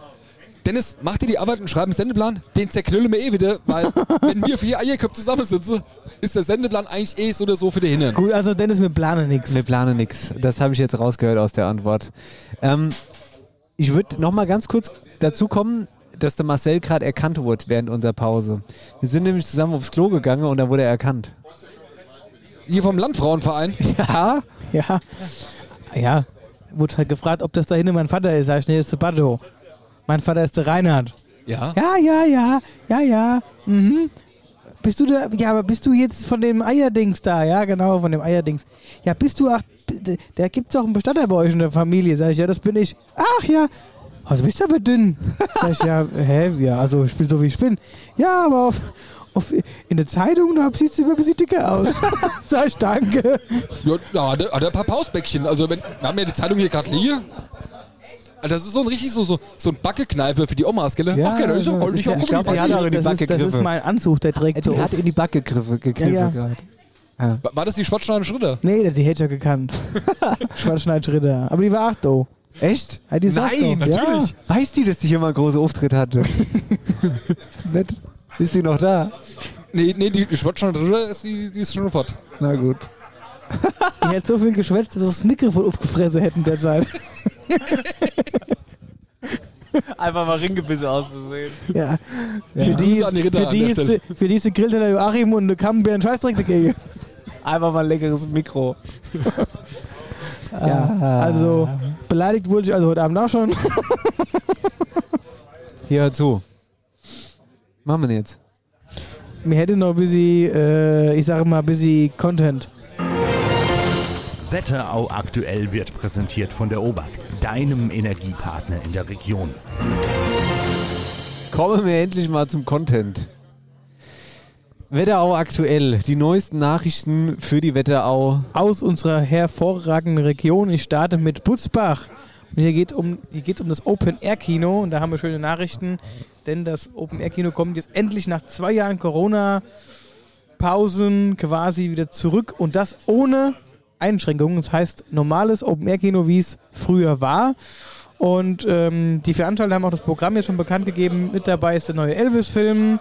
Dennis, mach dir die Arbeit und schreib einen Sendeplan. Den zerknüllen wir eh wieder, weil wenn wir vier Eierköpfe zusammensitzen, ist der Sendeplan eigentlich eh so oder so für die Hintern. Gut, also Dennis, wir planen nichts. wir planen nichts. Das habe ich jetzt rausgehört aus der Antwort. Ähm, ich würde nochmal ganz kurz dazu kommen, dass der Marcel gerade erkannt wurde während unserer Pause. Wir sind nämlich zusammen aufs Klo gegangen und da wurde er erkannt. Hier vom Landfrauenverein. Ja? Ja. Ja. Wurde halt gefragt, ob das da hinten mein Vater ist. Sag ich, nee, das ist der Bato. Mein Vater ist der Reinhard. Ja. Ja, ja, ja, ja, ja. Mhm. Bist du da? Ja, aber bist du jetzt von dem Eierdings da? Ja, genau, von dem Eierdings. Ja, bist du, ach, da gibt's auch einen Bestatter bei euch in der Familie. Sag ich, ja, das bin ich. Ach ja. Du bist aber dünn. Sag ich, ja, hä, ja, also ich bin so wie ich bin. Ja, aber auf, auf, in der Zeitung, da siehst du immer ein bisschen dicker aus. Sag ich, danke. Ja, da hat er, hat er ein paar Pausbäckchen. Also wenn, wir haben ja die Zeitung hier gerade liegen. Das ist so ein richtig so, so, so ein Backekneifer für die Omas, gell? Ja, Ach, genau, ja gold, ist ich hab ich glaub, Gummi- die hat auch in die das, Backe ist, das ist gegriffen. mein Anzug, der trägt so Die hat in die Backe gegriffen, gegriffen Ja, ja. gerade. War- War das die Schwarzschneider Schritter? Nee, der hat die Hedger gekannt. Schwarzschneid-Schritter. Aber die war 8 do. Echt? Ja, die Nein, doch, ja. natürlich. Weiß die, dass die hier mal einen großen Auftritt hatte? Nett. Ist die noch da? Nee, nee, die Schwarzschneider Schritter ist, die, die ist schon fort. Na gut. Die hat so viel geschwätzt, dass das Mikrofon aufgefressen hätten derzeit. Einfach mal Ringgebisse auszusehen. Ja. Ja. Für, die ist, für, die der ist, für die ist der Joachim und eine Camembert ein Scheißdreck dagegen. Einfach mal ein leckeres Mikro. Ja, also beleidigt wurde ich also heute Abend auch schon. Hier, hör zu. Machen wir denn jetzt? Mir hätte noch ein bisschen, äh, ich sage mal, ein bisschen Content. Wetterau aktuell wird präsentiert von der OBAK, deinem Energiepartner in der Region. Kommen wir endlich mal zum Content. Wetterau aktuell. Die neuesten Nachrichten für die Wetterau. Aus unserer hervorragenden Region. Ich starte mit Butzbach. Und hier geht um, hier um das Open Air Kino und da haben wir schöne Nachrichten, denn das Open Air Kino kommt jetzt endlich nach zwei Jahren Corona Pausen quasi wieder zurück und das ohne Einschränkungen. Das heißt normales Open Air Kino, wie es früher war. Und ähm, die Veranstalter haben auch das Programm jetzt schon bekannt gegeben. Mit dabei ist der neue Elvis-Film,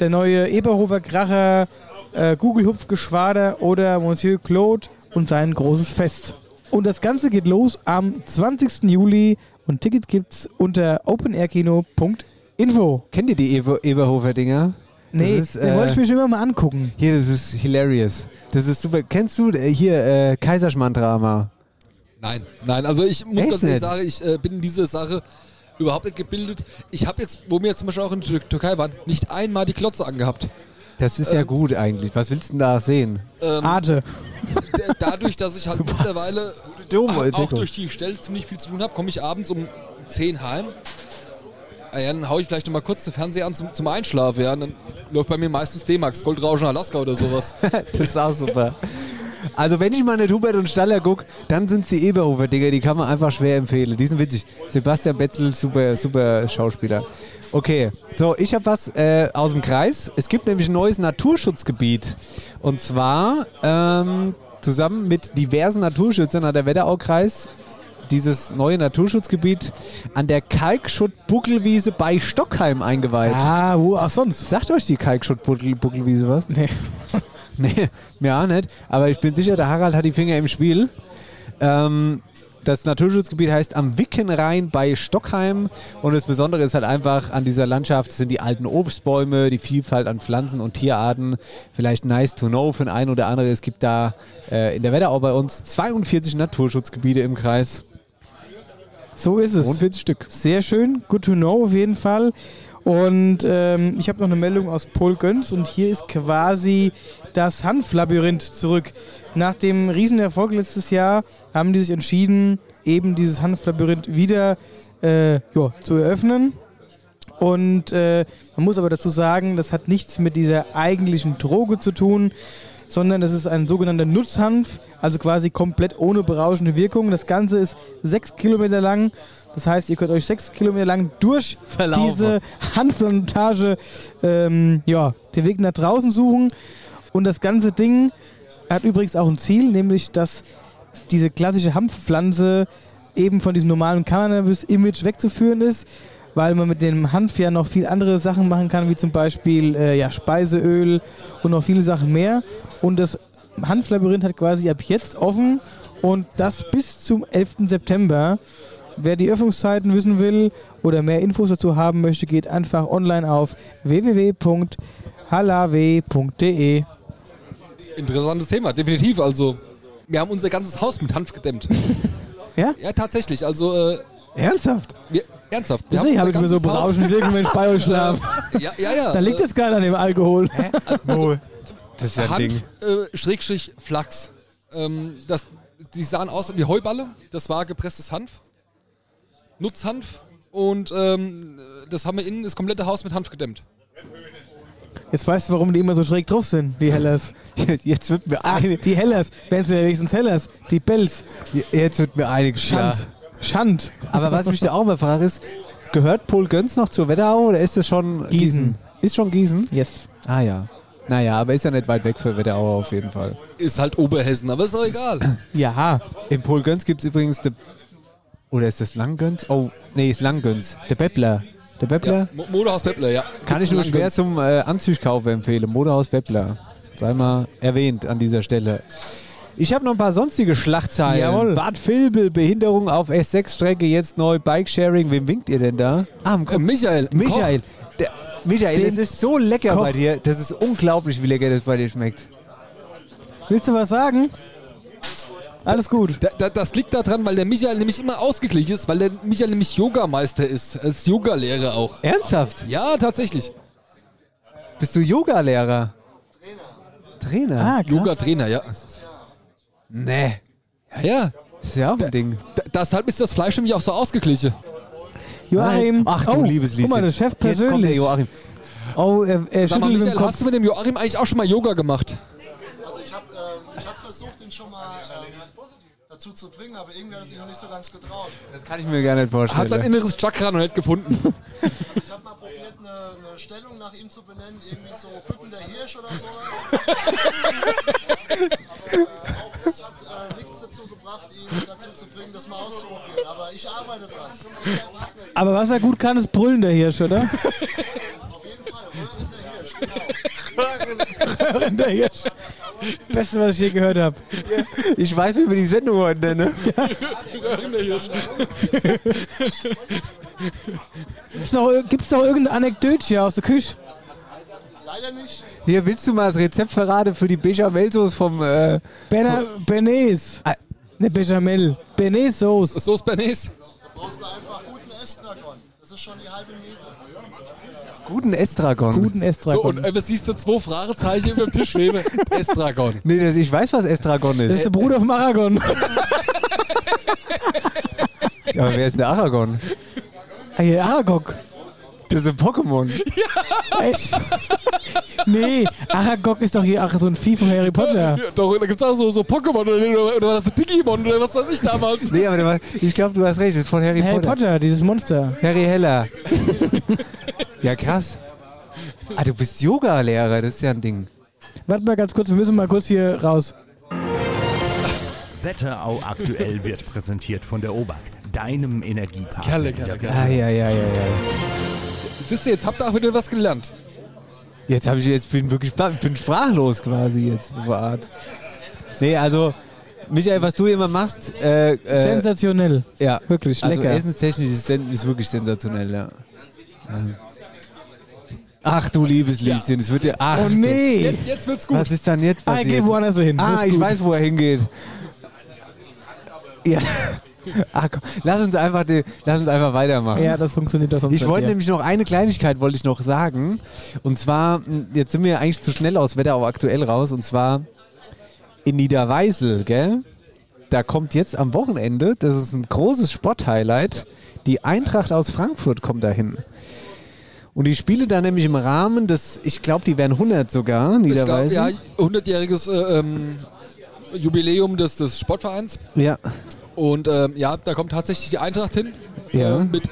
der neue Eberhofer Kracher, äh, Google Hupfgeschwader oder Monsieur Claude und sein großes Fest. Und das Ganze geht los am 20. Juli und Tickets gibt's unter openairkino.info. Kennt ihr die Eber Eberhofer-Dinger? Nee, Das ist, den äh, wollte ich mir schon immer mal angucken. Hier, das ist hilarious. Das ist super. Kennst du äh, hier äh, Kaiserschmarrn-Drama? Nein, nein, also ich muss Echt ganz ehrlich nicht? sagen, ich äh, bin in dieser Sache überhaupt nicht gebildet. Ich habe jetzt, wo wir zum Beispiel auch in der Tür- Türkei waren, nicht einmal die Klotze angehabt. Das ist ja Ähm, gut eigentlich. Was willst du denn da sehen? Ähm, Arte. dadurch, dass ich halt mittlerweile Dumme auch, durch die Stelle ziemlich viel zu tun habe, komme ich abends um 10 heim. Ah dann haue ich vielleicht noch mal kurz den Fernseher an zum, zum Einschlafen. Ja, dann läuft bei mir meistens D-Max, Goldrauschen Alaska oder sowas. das ist auch super. Also wenn ich mal eine Hubert und Staller gucke, dann sind es die Eberhofer-Dinger, die kann man einfach schwer empfehlen. Die sind witzig. Sebastian Betzel, super, super Schauspieler. Okay, so, ich habe was äh, aus dem Kreis. Es gibt nämlich ein neues Naturschutzgebiet. Und zwar ähm, zusammen mit diversen Naturschützern hat der Wetteraukreis dieses neue Naturschutzgebiet an der Kalkschutt-Buckelwiese bei Stockheim eingeweiht. Ah, wo auch sonst? Sagt euch die Kalkschutt-Buckelwiese was? Nee. Nee, mir auch nicht. Aber ich bin sicher, der Harald hat die Finger im Spiel. Ähm, das Naturschutzgebiet heißt am Wickenrhein bei Stockheim. Und das Besondere ist halt einfach an dieser Landschaft sind die alten Obstbäume, die Vielfalt an Pflanzen und Tierarten. Vielleicht nice to know für den einen oder andere. Es gibt da äh, in der Wetterau bei uns 42 Naturschutzgebiete im Kreis. So ist es. 42 Stück. Sehr schön, good to know auf jeden Fall. Und ähm, ich habe noch eine Meldung aus Polgöns und hier ist quasi das Hanflabyrinth zurück. Nach dem Riesenerfolg letztes Jahr haben die sich entschieden, eben dieses Hanflabyrinth wieder äh, ja, zu eröffnen. Und äh, man muss aber dazu sagen, das hat nichts mit dieser eigentlichen Droge zu tun, sondern das ist ein sogenannter Nutzhanf, also quasi komplett ohne berauschende Wirkung. Das Ganze ist sechs Kilometer lang. Das heißt, ihr könnt euch sechs Kilometer lang durch Verlaufen. diese Hanfplantage ähm, ja, den Weg nach draußen suchen. Und das ganze Ding hat übrigens auch ein Ziel, nämlich dass diese klassische Hanfpflanze eben von diesem normalen Cannabis-Image wegzuführen ist, weil man mit dem Hanf ja noch viel andere Sachen machen kann, wie zum Beispiel äh, ja, Speiseöl und noch viele Sachen mehr. Und das Hanflabyrinth hat quasi ab jetzt offen und das bis zum 11. September. Wer die Öffnungszeiten wissen will oder mehr Infos dazu haben möchte, geht einfach online auf www.halawe.de. Interessantes Thema, definitiv. Also, wir haben unser ganzes Haus mit Hanf gedämmt. Ja? Ja, tatsächlich. Also, äh, Ernsthaft? wir, ernsthaft. Wir Deswegen habe ich mir so berauschend wirken, wenn ich bei euch schlafe. Äh, ja, ja, ja. Da liegt äh, es gar nicht an dem Alkohol. Oh, das ist ja Hanf, Ding. äh, Schrägstrich Flachs. Ähm, das, die sahen aus wie Heuballe. Das war gepresstes Hanf. Nutzhanf. Und ähm, das haben wir innen das komplette Haus mit Hanf gedämmt. Jetzt weißt du, warum die immer so schräg drauf sind, die Hellers. Jetzt wird mir einig, die Hellers. Wären sie ja wenigstens Hellers. Die Bells. jetzt wird mir einiges klar. Schand. Schand. Aber was ich mich da auch mal frage ist, gehört Pol Göns noch zur Wetterau oder ist es schon Gießen. Ist schon Gießen? Yes. Ah ja. Naja, aber ist ja nicht weit weg für Wetterau auf jeden Fall. Ist halt Oberhessen, aber ist doch egal. Ja. In Pol Göns gibt es übrigens de, oder ist das Langgöns? Oh, nee, ist Langgöns. Der Beppler. Der Beppler? Mo- Modehaus Peppler, ja. Kann ich nur schwer zum äh, Anzugkauf empfehlen. Modehaus Beppler. Sei mal erwähnt an dieser Stelle. Ich habe noch ein paar sonstige Schlachtzeilen. Jawohl. Bad Vilbel, Behinderung auf S6-Strecke, jetzt neu Bikesharing. Wem winkt ihr denn da? Ah, Äh, Michael. Michael. Michael, das ist so lecker Koch. bei dir. Das ist unglaublich, wie lecker das bei dir schmeckt. Willst du was sagen? Alles gut. Da, da, das liegt daran, weil der Michael nämlich immer ausgeglichen ist, weil der Michael nämlich Yogameister ist. Er ist Yogalehrer auch. Ernsthaft? Ja, tatsächlich. Bist du Yoga-Lehrer? Trainer. Ah, krass. Yoga-Trainer, ja. Nee. Ja, ja. Das ist ja auch ein Ding. Da, deshalb ist das Fleisch nämlich auch so ausgeglichen. Joachim. Ach du oh, liebes Lieschen. Guck mal, der Chef Jetzt kommt der persönlich. Joachim. Oh, er, er Sag mal, Michael, Kopf. hast du mit dem Joachim eigentlich auch schon mal Yoga gemacht? Also ich habe ähm, hab versucht, ihn schon mal ähm, dazu zu bringen, aber irgendwie hat er sich noch nicht so ganz getraut. Das kann ich mir gar nicht vorstellen. Hat sein inneres Chakra noch nicht gefunden. Ich habe mal probiert, eine, eine Stellung nach ihm zu benennen, irgendwie so Bücken der Hirsch oder sowas. aber äh, auch das hat äh, nichts dazu gebracht, ihn dazu zu bringen, das mal auszuprobieren. Aber ich arbeite dran. Aber was er gut kann, ist brüllen der Hirsch, oder? Auf jeden Fall, Röhren der Hirsch, genau. Röhren der Hirsch. Beste, was ich je gehört habe. Ich weiß, wie wir die Sendung heute nennen. Gibt's noch, gibt's noch irgendeine Anekdötchen aus der Küche? Leider nicht. Hier, willst du mal das Rezept verraten für die Bechamel-Sauce vom... Äh, Berna, Bernays. Ah. Ne, Bechamel. Bernays Sauce. Da brauchst du einfach Estragon. Das ist schon die halbe Miete. guten Estragon. Guten So, Estragon. und äh, siehst du zwei Fragezeichen über dem Tisch schweben. Estragon. Nee, das, ich weiß, was Estragon das ist ist. der Bruder vom Aragon. Ja, aber wer ist denn der Aragon? Hier, Aragog. Das ist ein Pokémon. Echt? nee, Aragog ist doch hier ach, so ein Vieh von Harry Potter. Ja, doch, da gibt's auch so, so Pokémon oder, oder, oder war das ein Digimon oder was weiß ich damals. Nee, aber war, ich glaube, du hast recht. Das ist von Harry, Harry Potter. Potter, dieses Monster. Harry Heller. ja, krass. Ah, du bist Yoga-Lehrer. Das ist ja ein Ding. Warte mal ganz kurz, wir müssen mal kurz hier raus. Wetterau aktuell wird präsentiert von der OBAK, deinem Energiepartner. Kerle, in der Kerle, Ah, ja, ja, ja, ja. Siehst du, jetzt habt ihr auch wieder was gelernt. Jetzt habe ich jetzt bin wirklich bin sprachlos quasi jetzt auf eine Art. Nee, also Michael, was du immer machst, äh, äh, Sensationell. ja, Wirklich, also lecker. essenstechnisch ist, ist wirklich sensationell, ja. Ach du liebes Lieschen, es wird ja. Ach, Oh nee. Jetzt, jetzt wird's gut. Was ist dann jetzt Ah, passiert? geh woanders hin. Ah, ich gut. weiß, wo er hingeht. Ja. Ah, komm, lass uns einfach, die, lass uns einfach weitermachen. Ja, das funktioniert das sonst Ich wollte nämlich noch eine Kleinigkeit wollte ich noch sagen. Und zwar, mh, jetzt sind wir eigentlich zu schnell aus Wetterau aktuell raus. Und zwar in Niederweisel, gell? Da kommt jetzt am Wochenende, das ist ein großes Sporthighlight, die Eintracht aus Frankfurt kommt dahin. Und die spiele da nämlich im Rahmen des, ich glaube, die wären 100 sogar, Ich glaube, Niederweisel. ja, 100-jähriges äh, ähm, Jubiläum des, des Sportvereins. ja. Und ähm, ja, da kommt tatsächlich die Eintracht hin. Ja. Äh, mit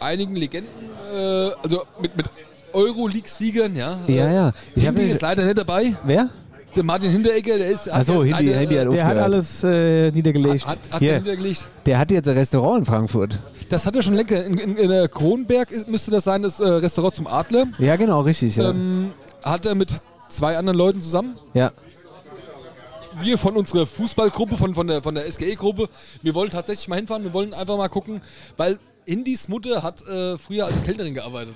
einigen Legenden, äh, also mit, mit Euroleague-Siegern, ja. Ja, ja. Ich Hindi ist leider nicht dabei. Wer? Der Martin Hinteregger, der ist. Achso, Hindi, eine, Hindi hat Der hat alles äh, niedergelegt. Hat, hat sie niedergelegt. Der hat jetzt ein Restaurant in Frankfurt. Das hat er schon länger. In, in, in Kronberg müsste das sein, das äh, Restaurant zum Adler. Ja, genau, richtig. Ja. Ähm, hat er mit zwei anderen Leuten zusammen. ja. Wir von unserer Fußballgruppe, von, von der, von der SGE-Gruppe, wir wollen tatsächlich mal hinfahren. Wir wollen einfach mal gucken, weil Indis Mutter hat äh, früher als Kellnerin gearbeitet.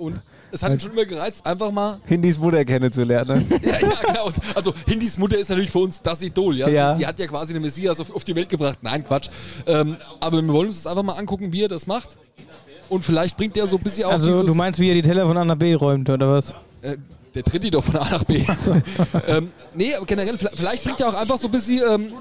Und es hat ihn schon immer gereizt, einfach mal. Hindis Mutter kennenzulernen. Ja, ja, genau. Also Hindis Mutter ist natürlich für uns das Idol. Ja? Ja. Die hat ja quasi den Messias auf, auf die Welt gebracht. Nein, Quatsch. Ähm, aber wir wollen uns das einfach mal angucken, wie er das macht. Und vielleicht bringt er so ein bisschen auch Also, du meinst, wie er die Teller von A nach B räumt, oder was? äh, der tritt die doch von A nach B. ähm, nee, generell, vielleicht- bringt er auch einfach so ein bisschen, ähm,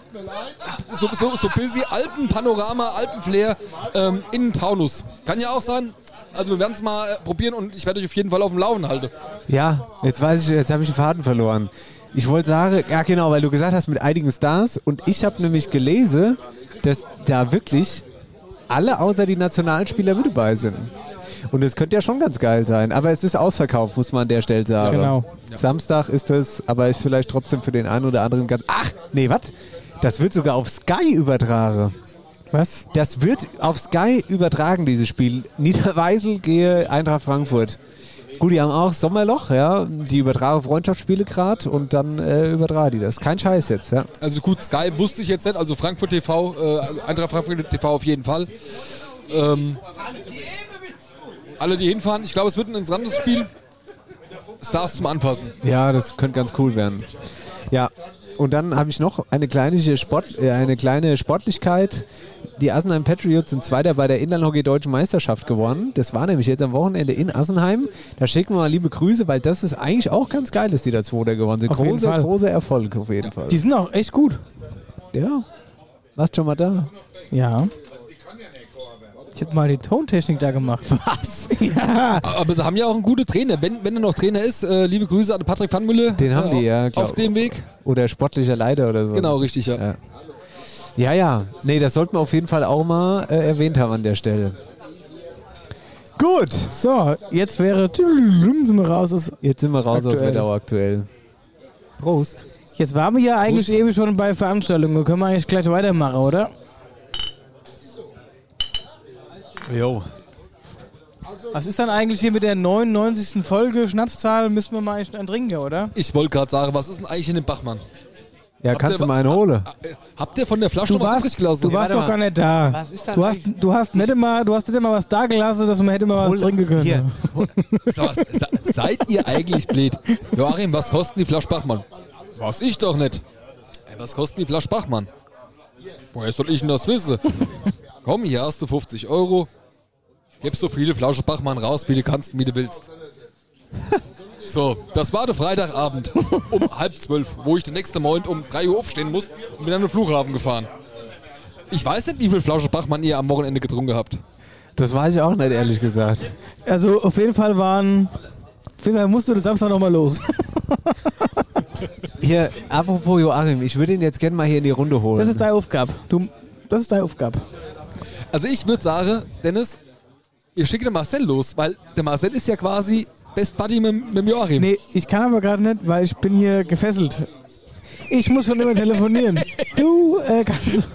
so, so, so bisschen Alpenpanorama, Alpenflair ähm, in den Taunus. Kann ja auch sein. Also wir werden es mal äh, probieren und ich werde euch auf jeden Fall auf dem Laufen halten. Ja, jetzt weiß ich, jetzt habe ich den Faden verloren. Ich wollte sagen, ja genau, weil du gesagt hast mit einigen Stars und ich habe nämlich gelesen, dass da wirklich alle außer die Nationalspieler mit dabei sind. Und es könnte ja schon ganz geil sein. Aber es ist ausverkauft, muss man an der Stelle sagen. Genau. Samstag ist es, aber ist vielleicht trotzdem für den einen oder anderen ganz. Ach, nee, was? Das wird sogar auf Sky übertragen. Was? Das wird auf Sky übertragen, dieses Spiel. Niederweisel gehe Eintracht Frankfurt. Gut, die haben auch Sommerloch, ja. Die übertragen Freundschaftsspiele gerade und dann äh, übertragen die das. Kein Scheiß jetzt, ja. Also gut, Sky wusste ich jetzt nicht, also Frankfurt TV, äh, Eintracht Frankfurt TV auf jeden Fall. Ähm, alle, die hinfahren, ich glaube, es wird ein interessantes Spiel. Stars zum Anfassen. Ja, das könnte ganz cool werden. Ja, und dann habe ich noch eine kleine, Sport, äh, eine kleine Sportlichkeit. Die Assenheim Patriots sind Zweiter bei der Inlandhockey-Deutschen Meisterschaft geworden. Das war nämlich jetzt am Wochenende in Assenheim. Da schicken wir mal liebe Grüße, weil das ist eigentlich auch ganz geil, dass die da Zweiter geworden sind. Auf Großer, großer Erfolg auf jeden Fall. Die sind auch echt gut. Ja. Warst schon mal da? Ja. Ich habe mal die Tontechnik da gemacht. Was? ja. Aber sie haben ja auch einen guten Trainer. Wenn, wenn er noch Trainer ist, äh, liebe Grüße an Patrick van Mülle. Den haben äh, die ja, glaub- Auf dem Weg. Oder sportlicher Leiter oder so. Genau, richtig, ja. Ja, ja. ja. Nee, das sollten wir auf jeden Fall auch mal äh, erwähnt haben an der Stelle. Gut. So, jetzt wäre sind wir raus aus. Jetzt sind wir raus aus Aktuell. Wetterau aktuell. Prost. Jetzt waren wir ja eigentlich Prost. eben schon bei Veranstaltungen. Können wir eigentlich gleich weitermachen, oder? Jo. Was ist dann eigentlich hier mit der 99. Folge Schnapszahl? Müssen wir mal eigentlich einen trinken, oder? Ich wollte gerade sagen, was ist denn eigentlich in dem Bachmann? Ja, Habt kannst ihr du mal einen holen? Habt ihr von der Flasche Du noch was warst, übrig gelassen? du warst doch gar nicht da. Was ist du hast, du hast nicht immer, du hast nicht immer was da gelassen, dass man hätte mal was trinken können. Hier. Mal, se- seid ihr eigentlich blöd? Joachim, was kosten die Flasche Bachmann? Was ich doch nicht. Ey, was kosten die Flasche Bachmann? Woher soll ich denn das wissen? Komm, hier hast du 50 Euro. Gib so viele Flaschen Bachmann raus, wie du kannst, wie du willst. So, das war der Freitagabend um halb zwölf, wo ich den nächsten Morgen um 3 Uhr aufstehen musste und bin an den Flughafen gefahren. Ich weiß nicht, wie viel Flasche Bachmann ihr am Wochenende getrunken habt. Das weiß ich auch nicht, ehrlich gesagt. Also auf jeden Fall waren. Auf jeden Fall musst du das Samstag nochmal los. Hier, apropos Joachim, ich würde ihn jetzt gerne mal hier in die Runde holen. Das ist deine Aufgabe. Du, das ist deine Aufgabe. Also ich würde sagen, Dennis, ihr schickt den Marcel los, weil der Marcel ist ja quasi Best Buddy mit, mit dem Joachim. Nee, ich kann aber gerade nicht, weil ich bin hier gefesselt. Ich muss schon immer telefonieren. Du äh, kannst,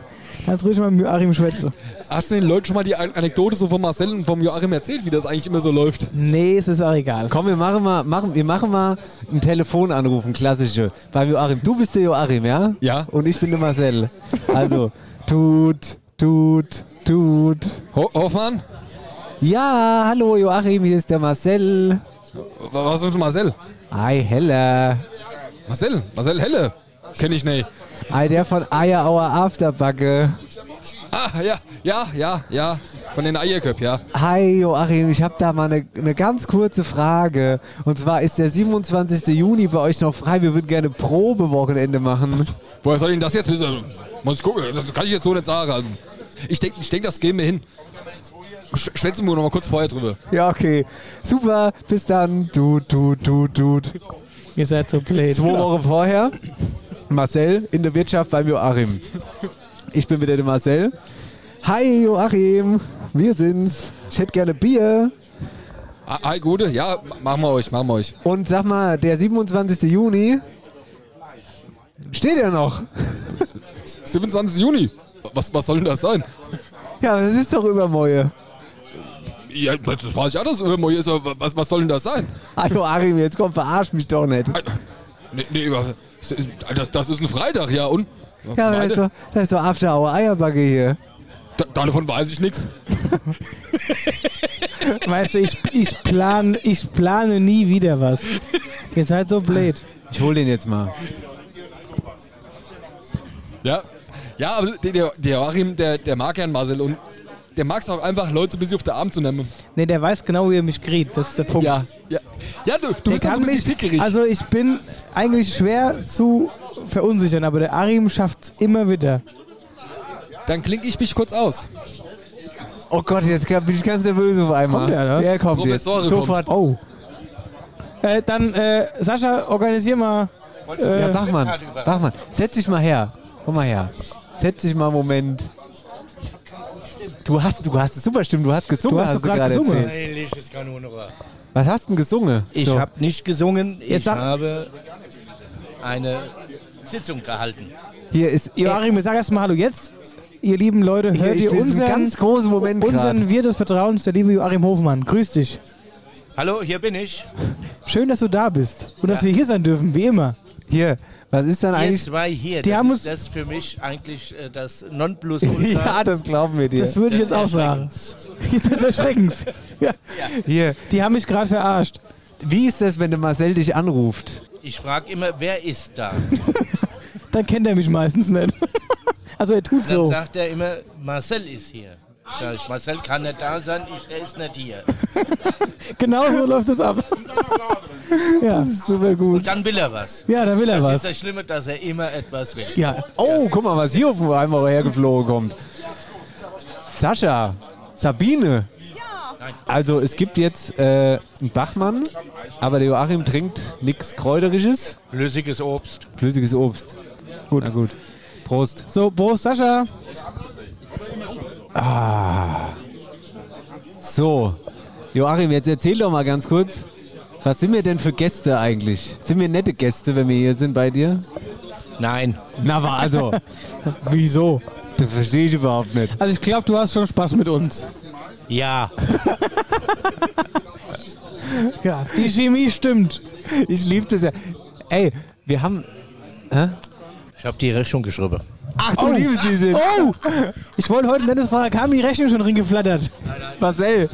kannst ruhig mal mit Joachim schwätzen. Hast du den Leuten schon mal die An- Anekdote so von Marcel und vom Joachim erzählt, wie das eigentlich immer so läuft? Nee, es ist auch egal. Komm, wir machen mal, machen, wir machen mal einen Telefonanruf, einen klassische. Beim Joachim. Du bist der Joachim, ja? Ja. Und ich bin der Marcel. Also, tut, tut, tut. Ho Hoffmann? Ja, hallo Joachim, hier ist der Marcel. Wa- Was ist Marcel? Hi, Hella. Marcel? Marcel Helle? Kenn ich nicht. Hi, der von Eierauer Afterbacke. Ah, ja, ja, ja, ja. Von den Eierköp, ja. Hi Joachim, ich habe da mal eine eine ganz kurze Frage. Und zwar ist der 27. Juni bei euch noch frei. Wir würden gerne Probewochenende machen. Woher soll ich denn das jetzt wissen? Muss ich gucken, das kann ich jetzt so nicht sagen. Ich denke, ich denk, das gehen wir hin. Sch schwätzen wir noch mal kurz vorher drüber. Ja, okay. Super, bis dann. Tut, tut, tut, tut. Ihr seid so blöd. Zwei Wochen vorher, Marcel in der Wirtschaft beim Joachim. Ich bin wieder der Marcel. Hi Joachim, wir sind's. Ich hätte gerne Bier. Ah, ah, gute, ja, machen wir euch, machen wir euch. Und sag mal, der 27. Juni steht ja noch. 27. Juni. Was, was soll denn das sein? Ja, das ist doch übermorgen. Ja, das weiß ich auch, dass es übermorgen ist, aber was, was soll denn das sein? Ah, Joachim, jetzt komm, verarsch mich doch nicht. Nee, nee aber das, das ist ein Freitag, ja, und? Ja, da Meine- ist doch, da ist doch After Hour Eierbacke hier. Da, davon weiß ich nichts. Weißt du, ich, ich, plan, ich plane nie wieder was. Ihr seid so blöd. Ich hol den jetzt mal. Ja, ja aber der, der, der Joachim, der, der mag einen Marcel und der mag es auch einfach, Leute so ein bisschen auf den Arm zu nehmen. Nee, der weiß genau, wie er mich kriegt. Das ist der Punkt. Ja, ja. Ja, du, du Der bist so kann ein bisschen mich, fickerig. also ich bin eigentlich schwer zu verunsichern, aber der Arim schafft's immer wieder. Dann klinge ich mich kurz aus. Oh Gott, jetzt bin ich ganz nervös auf einmal. Kommt er, ne? Der kommt jetzt. Professore Sofort. Oh. Äh, dann, äh, Sascha, organisier mal. Äh, Ja, Bachmann, Bachmann, setz dich mal her. Komm mal her. Setz dich mal einen Moment. Du hast, du hast super stimmt, du hast gesungen. Du hast doch gerade gesungen. Heiliges Kanonenrohr. Was hast du denn gesungen? Ich So. habe nicht gesungen, ich Jetzt sag- habe eine Sitzung gehalten. Hier ist Joachim, sag erst mal Hallo jetzt. Ihr lieben Leute, hört ich ihr unseren, ganz großen Moment unseren grad. Wir des Vertrauens, der liebe Joachim Hofmann. Grüß dich. Hallo, hier bin ich. Schön, dass du da bist und dass wir hier sein dürfen, wie immer. Hier, was ist dann Ihr eigentlich? zwei hier, Die das haben ist uns- das für mich eigentlich äh, das Nonplusultra. ja, das glauben wir dir. Das würde ich jetzt auch sagen. Des Erschreckens. Ja. Hier, Die haben mich gerade verarscht. wie ist das, wenn der Marcel dich anruft? Ich frage immer, wer ist da? Dann kennt er mich meistens nicht. Also er tut Dann so. sagt er immer, Marcel ist hier. Sag ich, Marcel kann nicht da sein, ich, er ist nicht hier. Genau so läuft es ab. Ja. Das ist super gut. Und dann will er was. ja, da will er Das was. ist das Schlimme, dass er immer etwas will. Ja, Oh, guck mal, was hier auf einmal hergeflogen kommt. Sascha, Sabine. Also es gibt jetzt äh, einen Bachmann, aber der Joachim trinkt nichts Kräuterisches, Flüssiges Obst. flüssiges Obst. Gut. Na gut. Prost. so, Prost, Sascha. So, Joachim, jetzt erzähl doch mal ganz kurz, was sind wir denn für Gäste eigentlich? Sind wir nette Gäste, wenn wir hier sind bei dir? Nein. Na, aber also, Wieso? das verstehe ich überhaupt nicht. Also ich glaube, du hast schon Spaß mit uns. Ja. Ja, die Chemie stimmt. Ich liebe das ja. Ey, wir haben... Hä? Ich habe die Rechnung geschrieben. Ach du liebes sie sind. Oh! Ich wollte heute das war, kam die Rechnung schon drin geflattert. Marcel,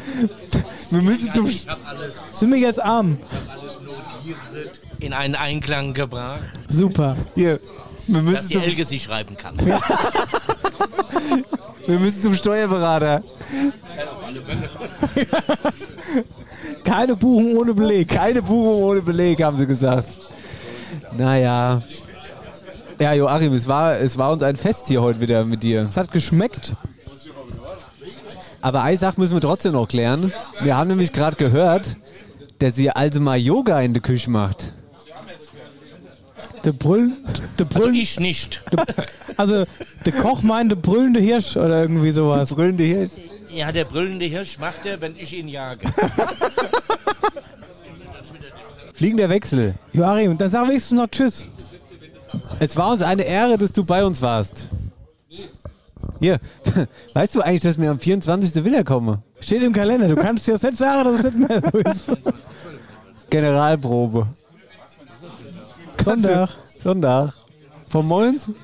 wir müssen zum... Ich habe alles, Sind wir jetzt arm? alles notiert, in einen Einklang gebracht, Super. Hier, wir dass müssen die zum, Elke sich schreiben kann. wir müssen zum Steuerberater. Keine Buchung ohne Beleg. Keine Buchung ohne Beleg, haben sie gesagt. Naja. Ja, Joachim, es war, es war uns ein Fest hier heute wieder mit dir. Es hat geschmeckt. Aber eine Sache müssen wir trotzdem noch klären. Wir haben nämlich gerade gehört, dass ihr also mal Yoga in der Küche macht. Der Brüllen, der Also Brüllen, ich nicht. also der Koch meint der brüllende Hirsch oder irgendwie sowas. Brüllende Hirsch. Ja, der brüllende Hirsch macht er, wenn ich ihn jage. Fliegender Wechsel. Joachim, dann sag wenigstens noch Tschüss. Es war uns eine Ehre, dass du bei uns warst. Hier, weißt du eigentlich, dass wir am 24. wiederkommen? Steht im Kalender. Du kannst jetzt nicht sagen, dass es nicht mehr so ist. Generalprobe. Sonntag. Sonntag. Vom Moins? Nee,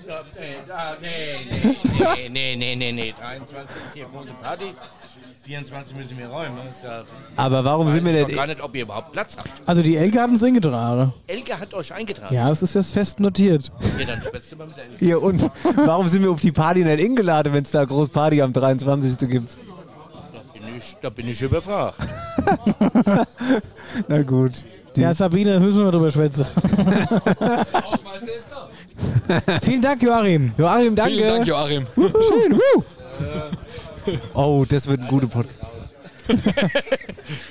nee, nee, nee, nee, nee. 23 ist hier große Party. 24 müssen wir räumen. Da Aber warum sind wir weiß ich denn... doch gar nicht, ob ihr überhaupt Platz habt. Also die Elke hat uns eingetragen. Elke hat euch eingetragen. Ja, das ist jetzt fest notiert. Ja, dann schwätzt du mal mit der Elke. Hier, und warum sind wir auf die Party nicht eingeladen, wenn es da eine große Party am 23. gibt? Da bin ich, da bin ich überfragt. Na gut. Ja, Sabine, da müssen wir mal drüber schwätzen. Vielen Dank, Joachim. Joachim, danke. Vielen Dank, Joachim. Schön. Woo. Oh, das wird ein guter Podcast.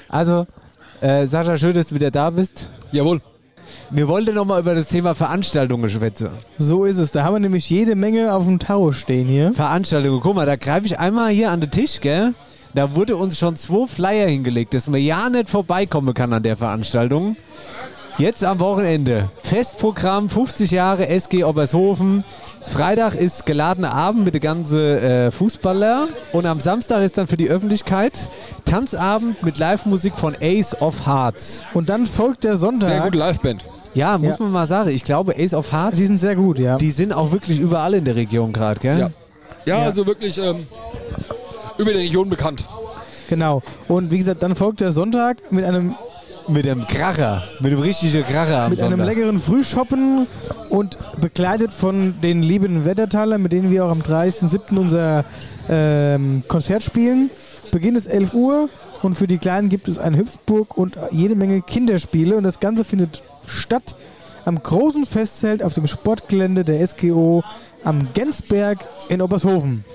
also, äh, Sascha, schön, dass du wieder da bist. Jawohl. Wir wollten noch mal über das Thema Veranstaltungen schwätzen. So ist es. Da haben wir nämlich jede Menge auf dem Tarot stehen hier. Veranstaltungen, guck mal, da greife ich einmal hier an den Tisch, gell? Da wurde uns schon zwei Flyer hingelegt, dass man ja nicht vorbeikommen kann an der Veranstaltung. Jetzt am Wochenende. Festprogramm 50 Jahre SG Obershofen. Freitag ist geladener Abend mit den ganzen äh, Fußballer. Und am Samstag ist dann für die Öffentlichkeit Tanzabend mit Live-Musik von Ace of Hearts. Und dann folgt der Sonntag. Sehr gute Liveband. Ja, muss Ja. man mal sagen. Ich glaube, Ace of Hearts, Die sind sehr gut, ja. die sind auch wirklich überall in der Region gerade, gell? Ja. Ja, Ja. also wirklich ähm, über die Region bekannt. Genau. Und wie gesagt, dann folgt der Sonntag mit einem, Mit einem Kracher. Mit einem richtigen Kracher am mit einem Sonntag. leckeren Frühshoppen und begleitet von den lieben Wettertaler, mit denen wir auch am 30.07. unser ähm, Konzert spielen. Beginn ist 11 Uhr und für die Kleinen gibt es eine Hüpfburg und jede Menge Kinderspiele und das Ganze findet statt am großen Festzelt auf dem Sportgelände der SGO am Gensberg in Obershofen.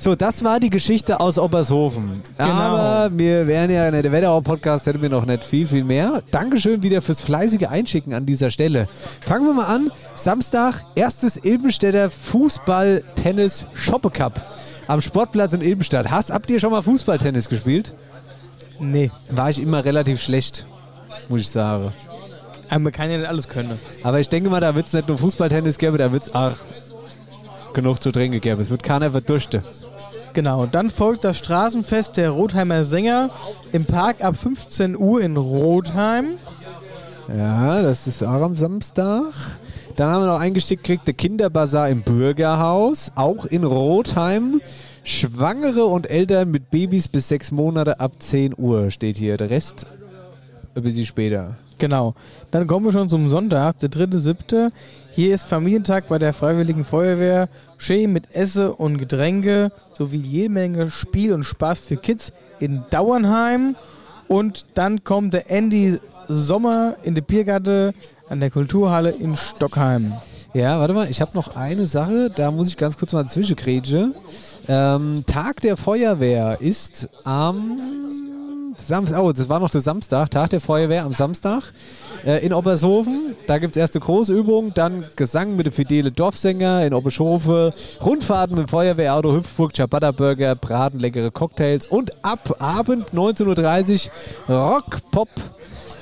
So, das war die Geschichte aus Obershofen. Genau. Aber wir wären ja, der Wetterau-Podcast hätten wir noch nicht viel, viel mehr. Dankeschön wieder fürs fleißige Einschicken an dieser Stelle. Fangen wir mal an. Samstag, erstes Ilbenstädter Fußball-Tennis-Shoppe-Cup. am Sportplatz in Ilbenstadt. Hast, habt ihr schon mal Fußballtennis gespielt? Nee. War ich immer relativ schlecht, muss ich sagen. Aber man kann ja nicht alles können. Aber ich denke mal, da wird es nicht nur Fußballtennis geben, da wird es auch genug zu trinken geben. Es wird keiner verdursten. Genau, dann folgt das Straßenfest der Rotheimer Sänger im Park ab 15 Uhr in Rotheim. Ja, das ist auch am Samstag. Dann haben wir noch eingeschickt gekriegt, der Kinderbazar im Bürgerhaus, auch in Rotheim. Schwangere und Eltern mit Babys bis sechs Monate ab 10 Uhr steht hier. Der Rest ein bisschen später. Genau. Dann kommen wir schon zum Sonntag, der 3.7. Hier ist Familientag bei der Freiwilligen Feuerwehr. Schön mit Esse und Getränke sowie jede Menge Spiel und Spaß für Kids in Dauernheim. Und dann kommt der Andy Sommer in der Biergarten an der Kulturhalle in Stockheim. Ja, warte mal, ich habe noch eine Sache, da muss ich ganz kurz mal zwischengrätschen. Ähm, Tag der Feuerwehr ist am Samstag, oh, das war noch der Samstag, Tag der Feuerwehr am Samstag äh, in Obershofen. Da gibt es erste Großübung, dann Gesang mit dem Fidele Dorfsänger in Obershofe, Rundfahrten mit dem Feuerwehrauto, Hüpfburg, Ciabatta Burger, Braten, leckere Cocktails und ab Abend 19.30 Uhr Rock, Pop,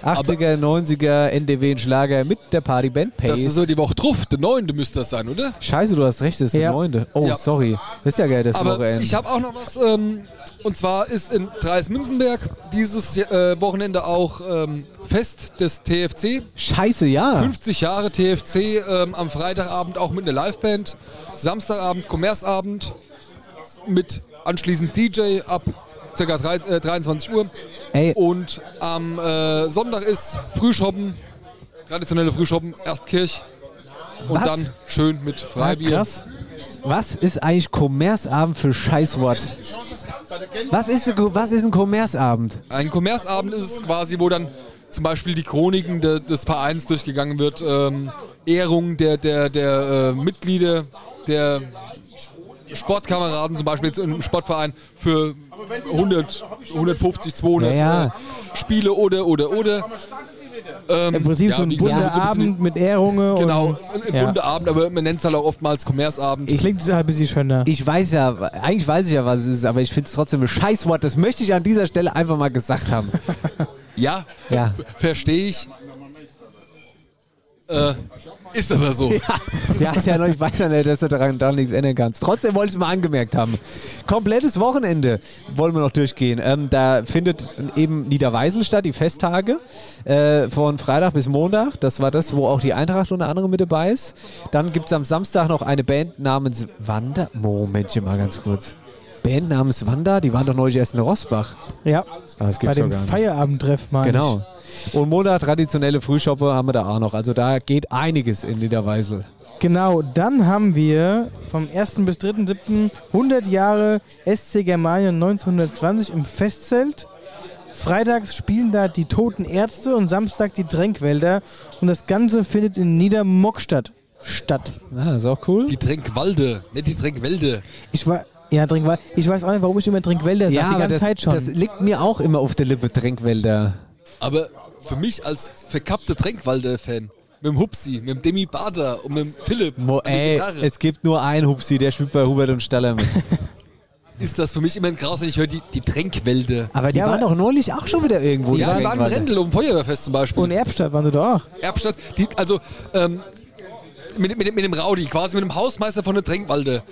80er, 90er, NDW und Schlager mit der Partyband Pace. Das ist so die Woche drauf, der 9. müsste das sein, oder? Scheiße, du hast recht, das ist Ja. der 9. Oh, Ja. sorry. Das ist ja geil, das Aber Wochenende. ich habe auch noch was. Ähm, und zwar ist in Dreis-Münzenberg dieses äh, Wochenende auch ähm, Fest des TFC. Scheiße, ja. 50 Jahre TFC ähm, am Freitagabend auch mit einer Liveband. Samstagabend Kommerzabend mit anschließend DJ ab ca. äh, 23 Uhr. Ey. Und am äh, Sonntag ist Frühschoppen, traditionelle Frühschoppen, Erstkirch. Und Was? dann schön mit Freibier. krass. Was ist eigentlich Kommerzabend für Scheißwort? Was ist, was ist ein Kommerzabend? Ein Kommerzabend ist es quasi, wo dann zum Beispiel die Chroniken de, des Vereins durchgegangen wird, ähm, Ehrung der, der, der äh, Mitglieder, der Sportkameraden zum Beispiel jetzt im Sportverein für 100, 150, 200 Ja, ja. Äh, Spiele oder, oder, oder. Ähm, Im Prinzip ja, so ein bunter bisschen- Abend mit Ehrungen. Genau, und, ein, ein ja. bunter Abend, aber man nennt es halt auch oftmals Kommerzabend. Klingt halt ein bisschen schöner. Ich weiß ja, eigentlich weiß ich ja, was es ist, aber ich finde es trotzdem ein Scheißwort. Das möchte ich an dieser Stelle einfach mal gesagt haben. ja, Ja. verstehe ich. Äh, ist aber so. Ja, ja noch, ich weiß ja nicht, dass du daran, daran nichts ändern kannst. Trotzdem wollte ich es mal angemerkt haben. Komplettes Wochenende wollen wir noch durchgehen. Ähm, da findet eben Niederweisel statt, die Festtage äh, von Freitag bis Montag. Das war das, wo auch die Eintracht unter anderem mit dabei ist. Dann gibt es am Samstag noch eine Band namens Wanda. Momentchen mal ganz kurz. Band namens Wanda, die waren doch neulich erst in Rosbach. Ja, Ah, das bei gibt's dem gar nicht. Feierabendtreff meine Genau. Und Montag traditionelle Frühschoppe haben wir da auch noch. Also da geht einiges in Niederweisel. ich. Genau, dann haben wir vom 1. bis 3.7. 100 Jahre SC Germanien 1920 im Festzelt. Freitags spielen da die Toten Ärzte und Samstag die Tränkwälder. Und das Ganze findet in Niedermockstadt statt. Ah, das ist auch cool. Die Tränkwalde, nicht die Tränkwälde. Ich war. Ja, Trinkwälder. Ich weiß auch nicht, warum ich immer Trinkwälder sage, die aber ganze das, Zeit schon. das liegt mir auch immer auf der Lippe, Tränkwälder. Aber für mich als verkappter Tränkwalder-Fan, mit dem Hupsi, mit dem Demi Bader und mit dem Philipp Mo, ey, es gibt nur einen Hupsi, der spielt bei Hubert und Staller mit. ist das für mich immer ein Graus, wenn ich höre die, die Tränkwälde. Aber die Ja, waren doch neulich auch schon wieder irgendwo. Ja, die waren in. Rendel um Feuerwehrfest zum Beispiel. und Erbstadt waren sie doch auch. Erbstadt, die, also ähm, mit, mit, mit dem Raudi, quasi mit dem Hausmeister von der Tränkwalde,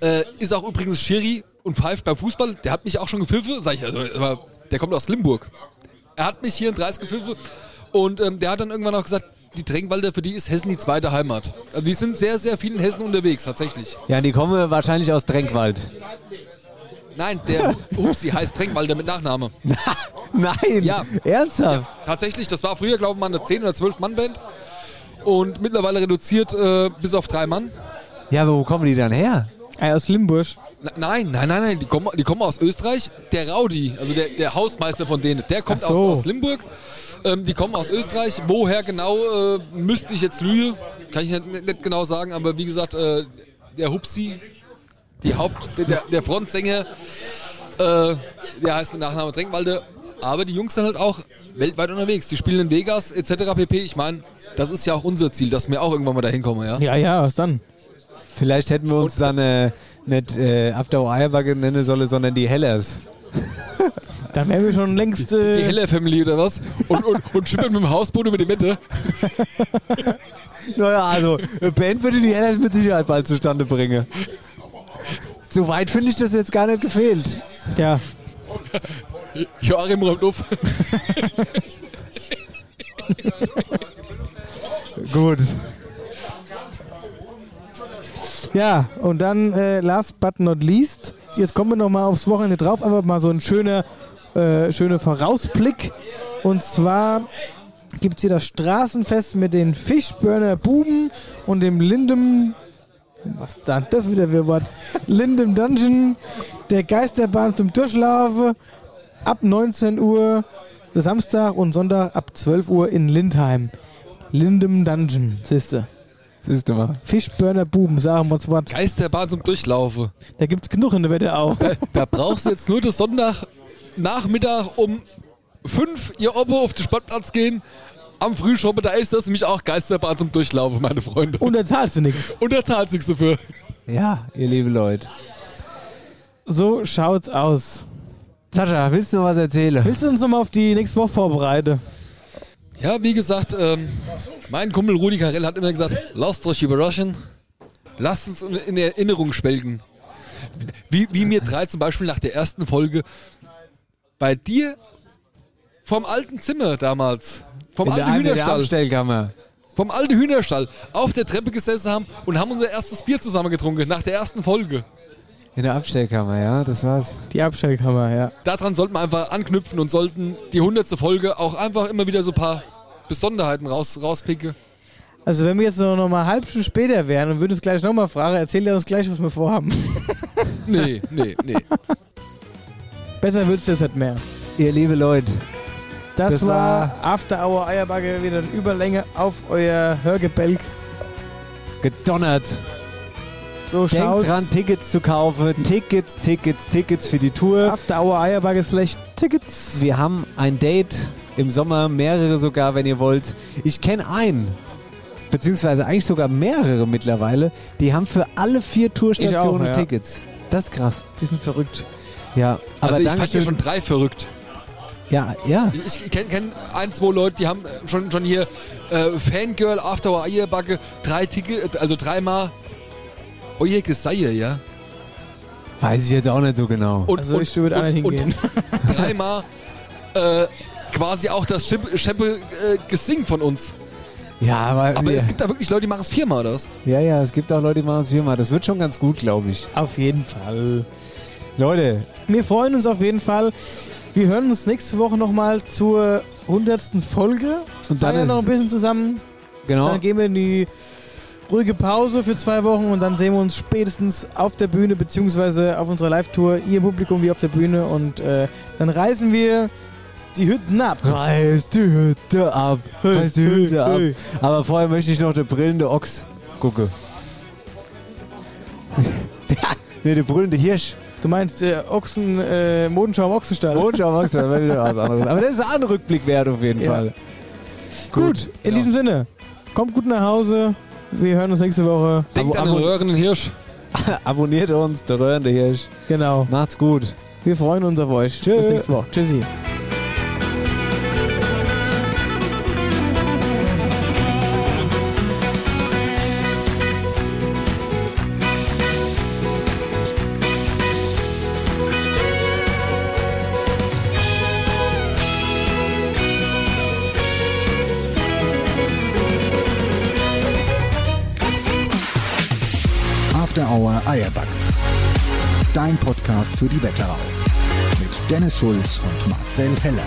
äh, ist auch übrigens Schiri und pfeift beim Fußball. Der hat mich auch schon gepfiffen, sag ich, also, der kommt aus Limburg. Er hat mich hier in 30 gepfiffen und ähm, der hat dann irgendwann auch gesagt, die Tränkwalde, für die ist Hessen die zweite Heimat. Also die sind sehr, sehr viel in Hessen unterwegs, tatsächlich. Ja, die kommen wahrscheinlich aus Tränkwald. Nein, der Hupsi heißt Tränkwalder mit Nachname. Nein, Ja. ernsthaft? Tatsächlich, das war früher, glaube ich, mal eine 10- oder 12-Mann-Band. Und mittlerweile reduziert äh, bis auf drei Mann. Ja, aber wo kommen die dann her? Äh, aus Limburg. Na, nein, nein, nein, nein, die kommen, die kommen aus Österreich. Der Raudi, also der, der Hausmeister von denen, der kommt so. aus, aus Limburg. Ähm, die kommen aus Österreich. Woher genau, äh, müsste ich jetzt lügen. Kann ich nicht, nicht, nicht genau sagen, aber wie gesagt, äh, der Hupsi, die Haupt, der, der, der Frontsänger, äh, der heißt mit Nachname Tränkwalde. Aber die Jungs sind halt auch weltweit unterwegs. Die spielen in Vegas etc. pp. Ich meine, das ist ja auch unser Ziel, dass wir auch irgendwann mal dahin kommen, ja. Ja, ja, was dann? Vielleicht hätten wir uns dann äh, nicht äh, After Eierbacke nennen solle, sondern die Hellers. Da wären wir schon längst. Die Äh, Heller Family oder was? Und, und, und schippern mit dem Hausboot über die Wette. Naja, also, eine Band würde die Hellers mit Sicherheit bald zustande bringen. So weit finde ich das jetzt gar nicht gefehlt. ja. Joachim räumt auf. Gut. Ja, und dann äh, last but not least, jetzt kommen wir nochmal aufs Wochenende drauf, aber mal so ein schöner, äh, schöner Vorausblick. Und zwar gibt es hier das Straßenfest mit den Fischburner Buben und dem Lindem. Was dann? Das wieder für Wort. Lindem Dungeon, der Geisterbahn zum Durchlaufen ab 19 Uhr Samstag und Sonntag ab 12 Uhr in Lindheim. Lindem Dungeon, siehste. Siehste mal. Fischburner Buben, sagen wir uns was. Geisterbahn zum Durchlaufen. Da gibt's genug in der Wette auch. Da, da brauchst du jetzt nur das Sonntag Nachmittag um 5 ihr Obo auf den Sportplatz gehen. Am Frühschoppen, da ist das nämlich auch Geisterbahn zum Durchlaufen, meine Freunde. Und da zahlst du nichts. Und da zahlst du nichts dafür. Ja, ihr liebe Leute. So schaut's aus. Sascha, willst du noch was erzählen? Willst du uns nochmal auf die nächste Woche vorbereiten? Ja, wie gesagt, ähm, mein Kumpel Rudi Carell hat immer gesagt, lasst euch überraschen, lasst uns in- in Erinnerung schwelgen. Wie, wie mir drei zum Beispiel nach der ersten Folge bei dir vom alten Zimmer damals, vom In der, alten der Hühnerstall, Abstellkammer. vom alten Hühnerstall auf der Treppe gesessen haben und haben unser erstes Bier zusammen getrunken, nach der ersten Folge. In der Abstellkammer, ja, das war's. Die Abstellkammer, ja. Daran sollten wir einfach anknüpfen und sollten die hundertste Folge auch einfach immer wieder so ein paar Besonderheiten raus, rauspicken. Also wenn wir jetzt noch, noch mal eine halbe Stunde später wären und würden uns gleich nochmal fragen, erzählt er uns gleich, was wir vorhaben. Nee, nee, nee. Besser wird's jetzt nicht mehr. Ihr liebe Leute, Das, Das war war- After Hour Eierbacke, wieder in Überlänge auf euer Hörgebälk. gedonnert. So schaut's. Denkt dran, Tickets zu kaufen. Tickets, Tickets, Tickets für die Tour. After Hour Eierbacke slash Tickets. Wir haben ein Date im Sommer, mehrere sogar, wenn ihr wollt. Ich kenne einen, beziehungsweise eigentlich sogar mehrere mittlerweile, die haben für alle vier Tourstationen Ich auch, ja. Tickets. Das ist krass. Die sind verrückt. Ja, aber also ich fand ja schon drei verrückt. Ja, ja. Ich, ich kenne kenn ein, zwei Leute, die haben schon, schon hier äh, Fangirl, After Hour Eierbacke, drei Ticket, also dreimal Euer Geseier, ja. Weiß ich jetzt auch nicht so genau. Und, Also ich würde auch nicht und, hingehen. und dreimal äh, quasi auch das Scheppe, Scheppe äh, Gesing von uns. Ja, aber, Aber wir, es gibt da wirklich Leute, die machen es viermal, oder was? ja, ja, es gibt auch Leute, die machen es viermal. Das wird schon ganz gut, glaube ich. Auf jeden Fall. Leute, Wir freuen uns auf jeden Fall. Wir hören uns nächste Woche nochmal zur 100. Folge. Und dann noch ein bisschen zusammen. genau. Dann gehen wir in die ruhige Pause für zwei Wochen und dann sehen wir uns spätestens auf der Bühne beziehungsweise auf unserer Live-Tour, ihr Publikum wie auf der Bühne und äh, dann reißen wir die Hütten ab. Reiß die Hütte ab. Reiß die Hütte ab. Aber vorher möchte ich noch der brüllende Ochs gucken. nee, der brüllende Hirsch. Du meinst äh, Ochsen, äh, Modenschau im Ochsenstall? Mondschau Ochs, das wäre wieder was anderes. Aber das ist ein Rückblick wert auf jeden Ja. Fall. Gut, in Ja. diesem Sinne, kommt gut nach Hause. Wir hören uns nächste Woche. Denkt Abo- an den röhrenden Hirsch. Abonniert uns, der röhrende Hirsch. Genau. Macht's gut. Wir freuen uns auf euch. Tschö. Bis nächste Woche. Tschüssi. Für die Wetterau. Mit Dennis Schulz und Marcel Heller.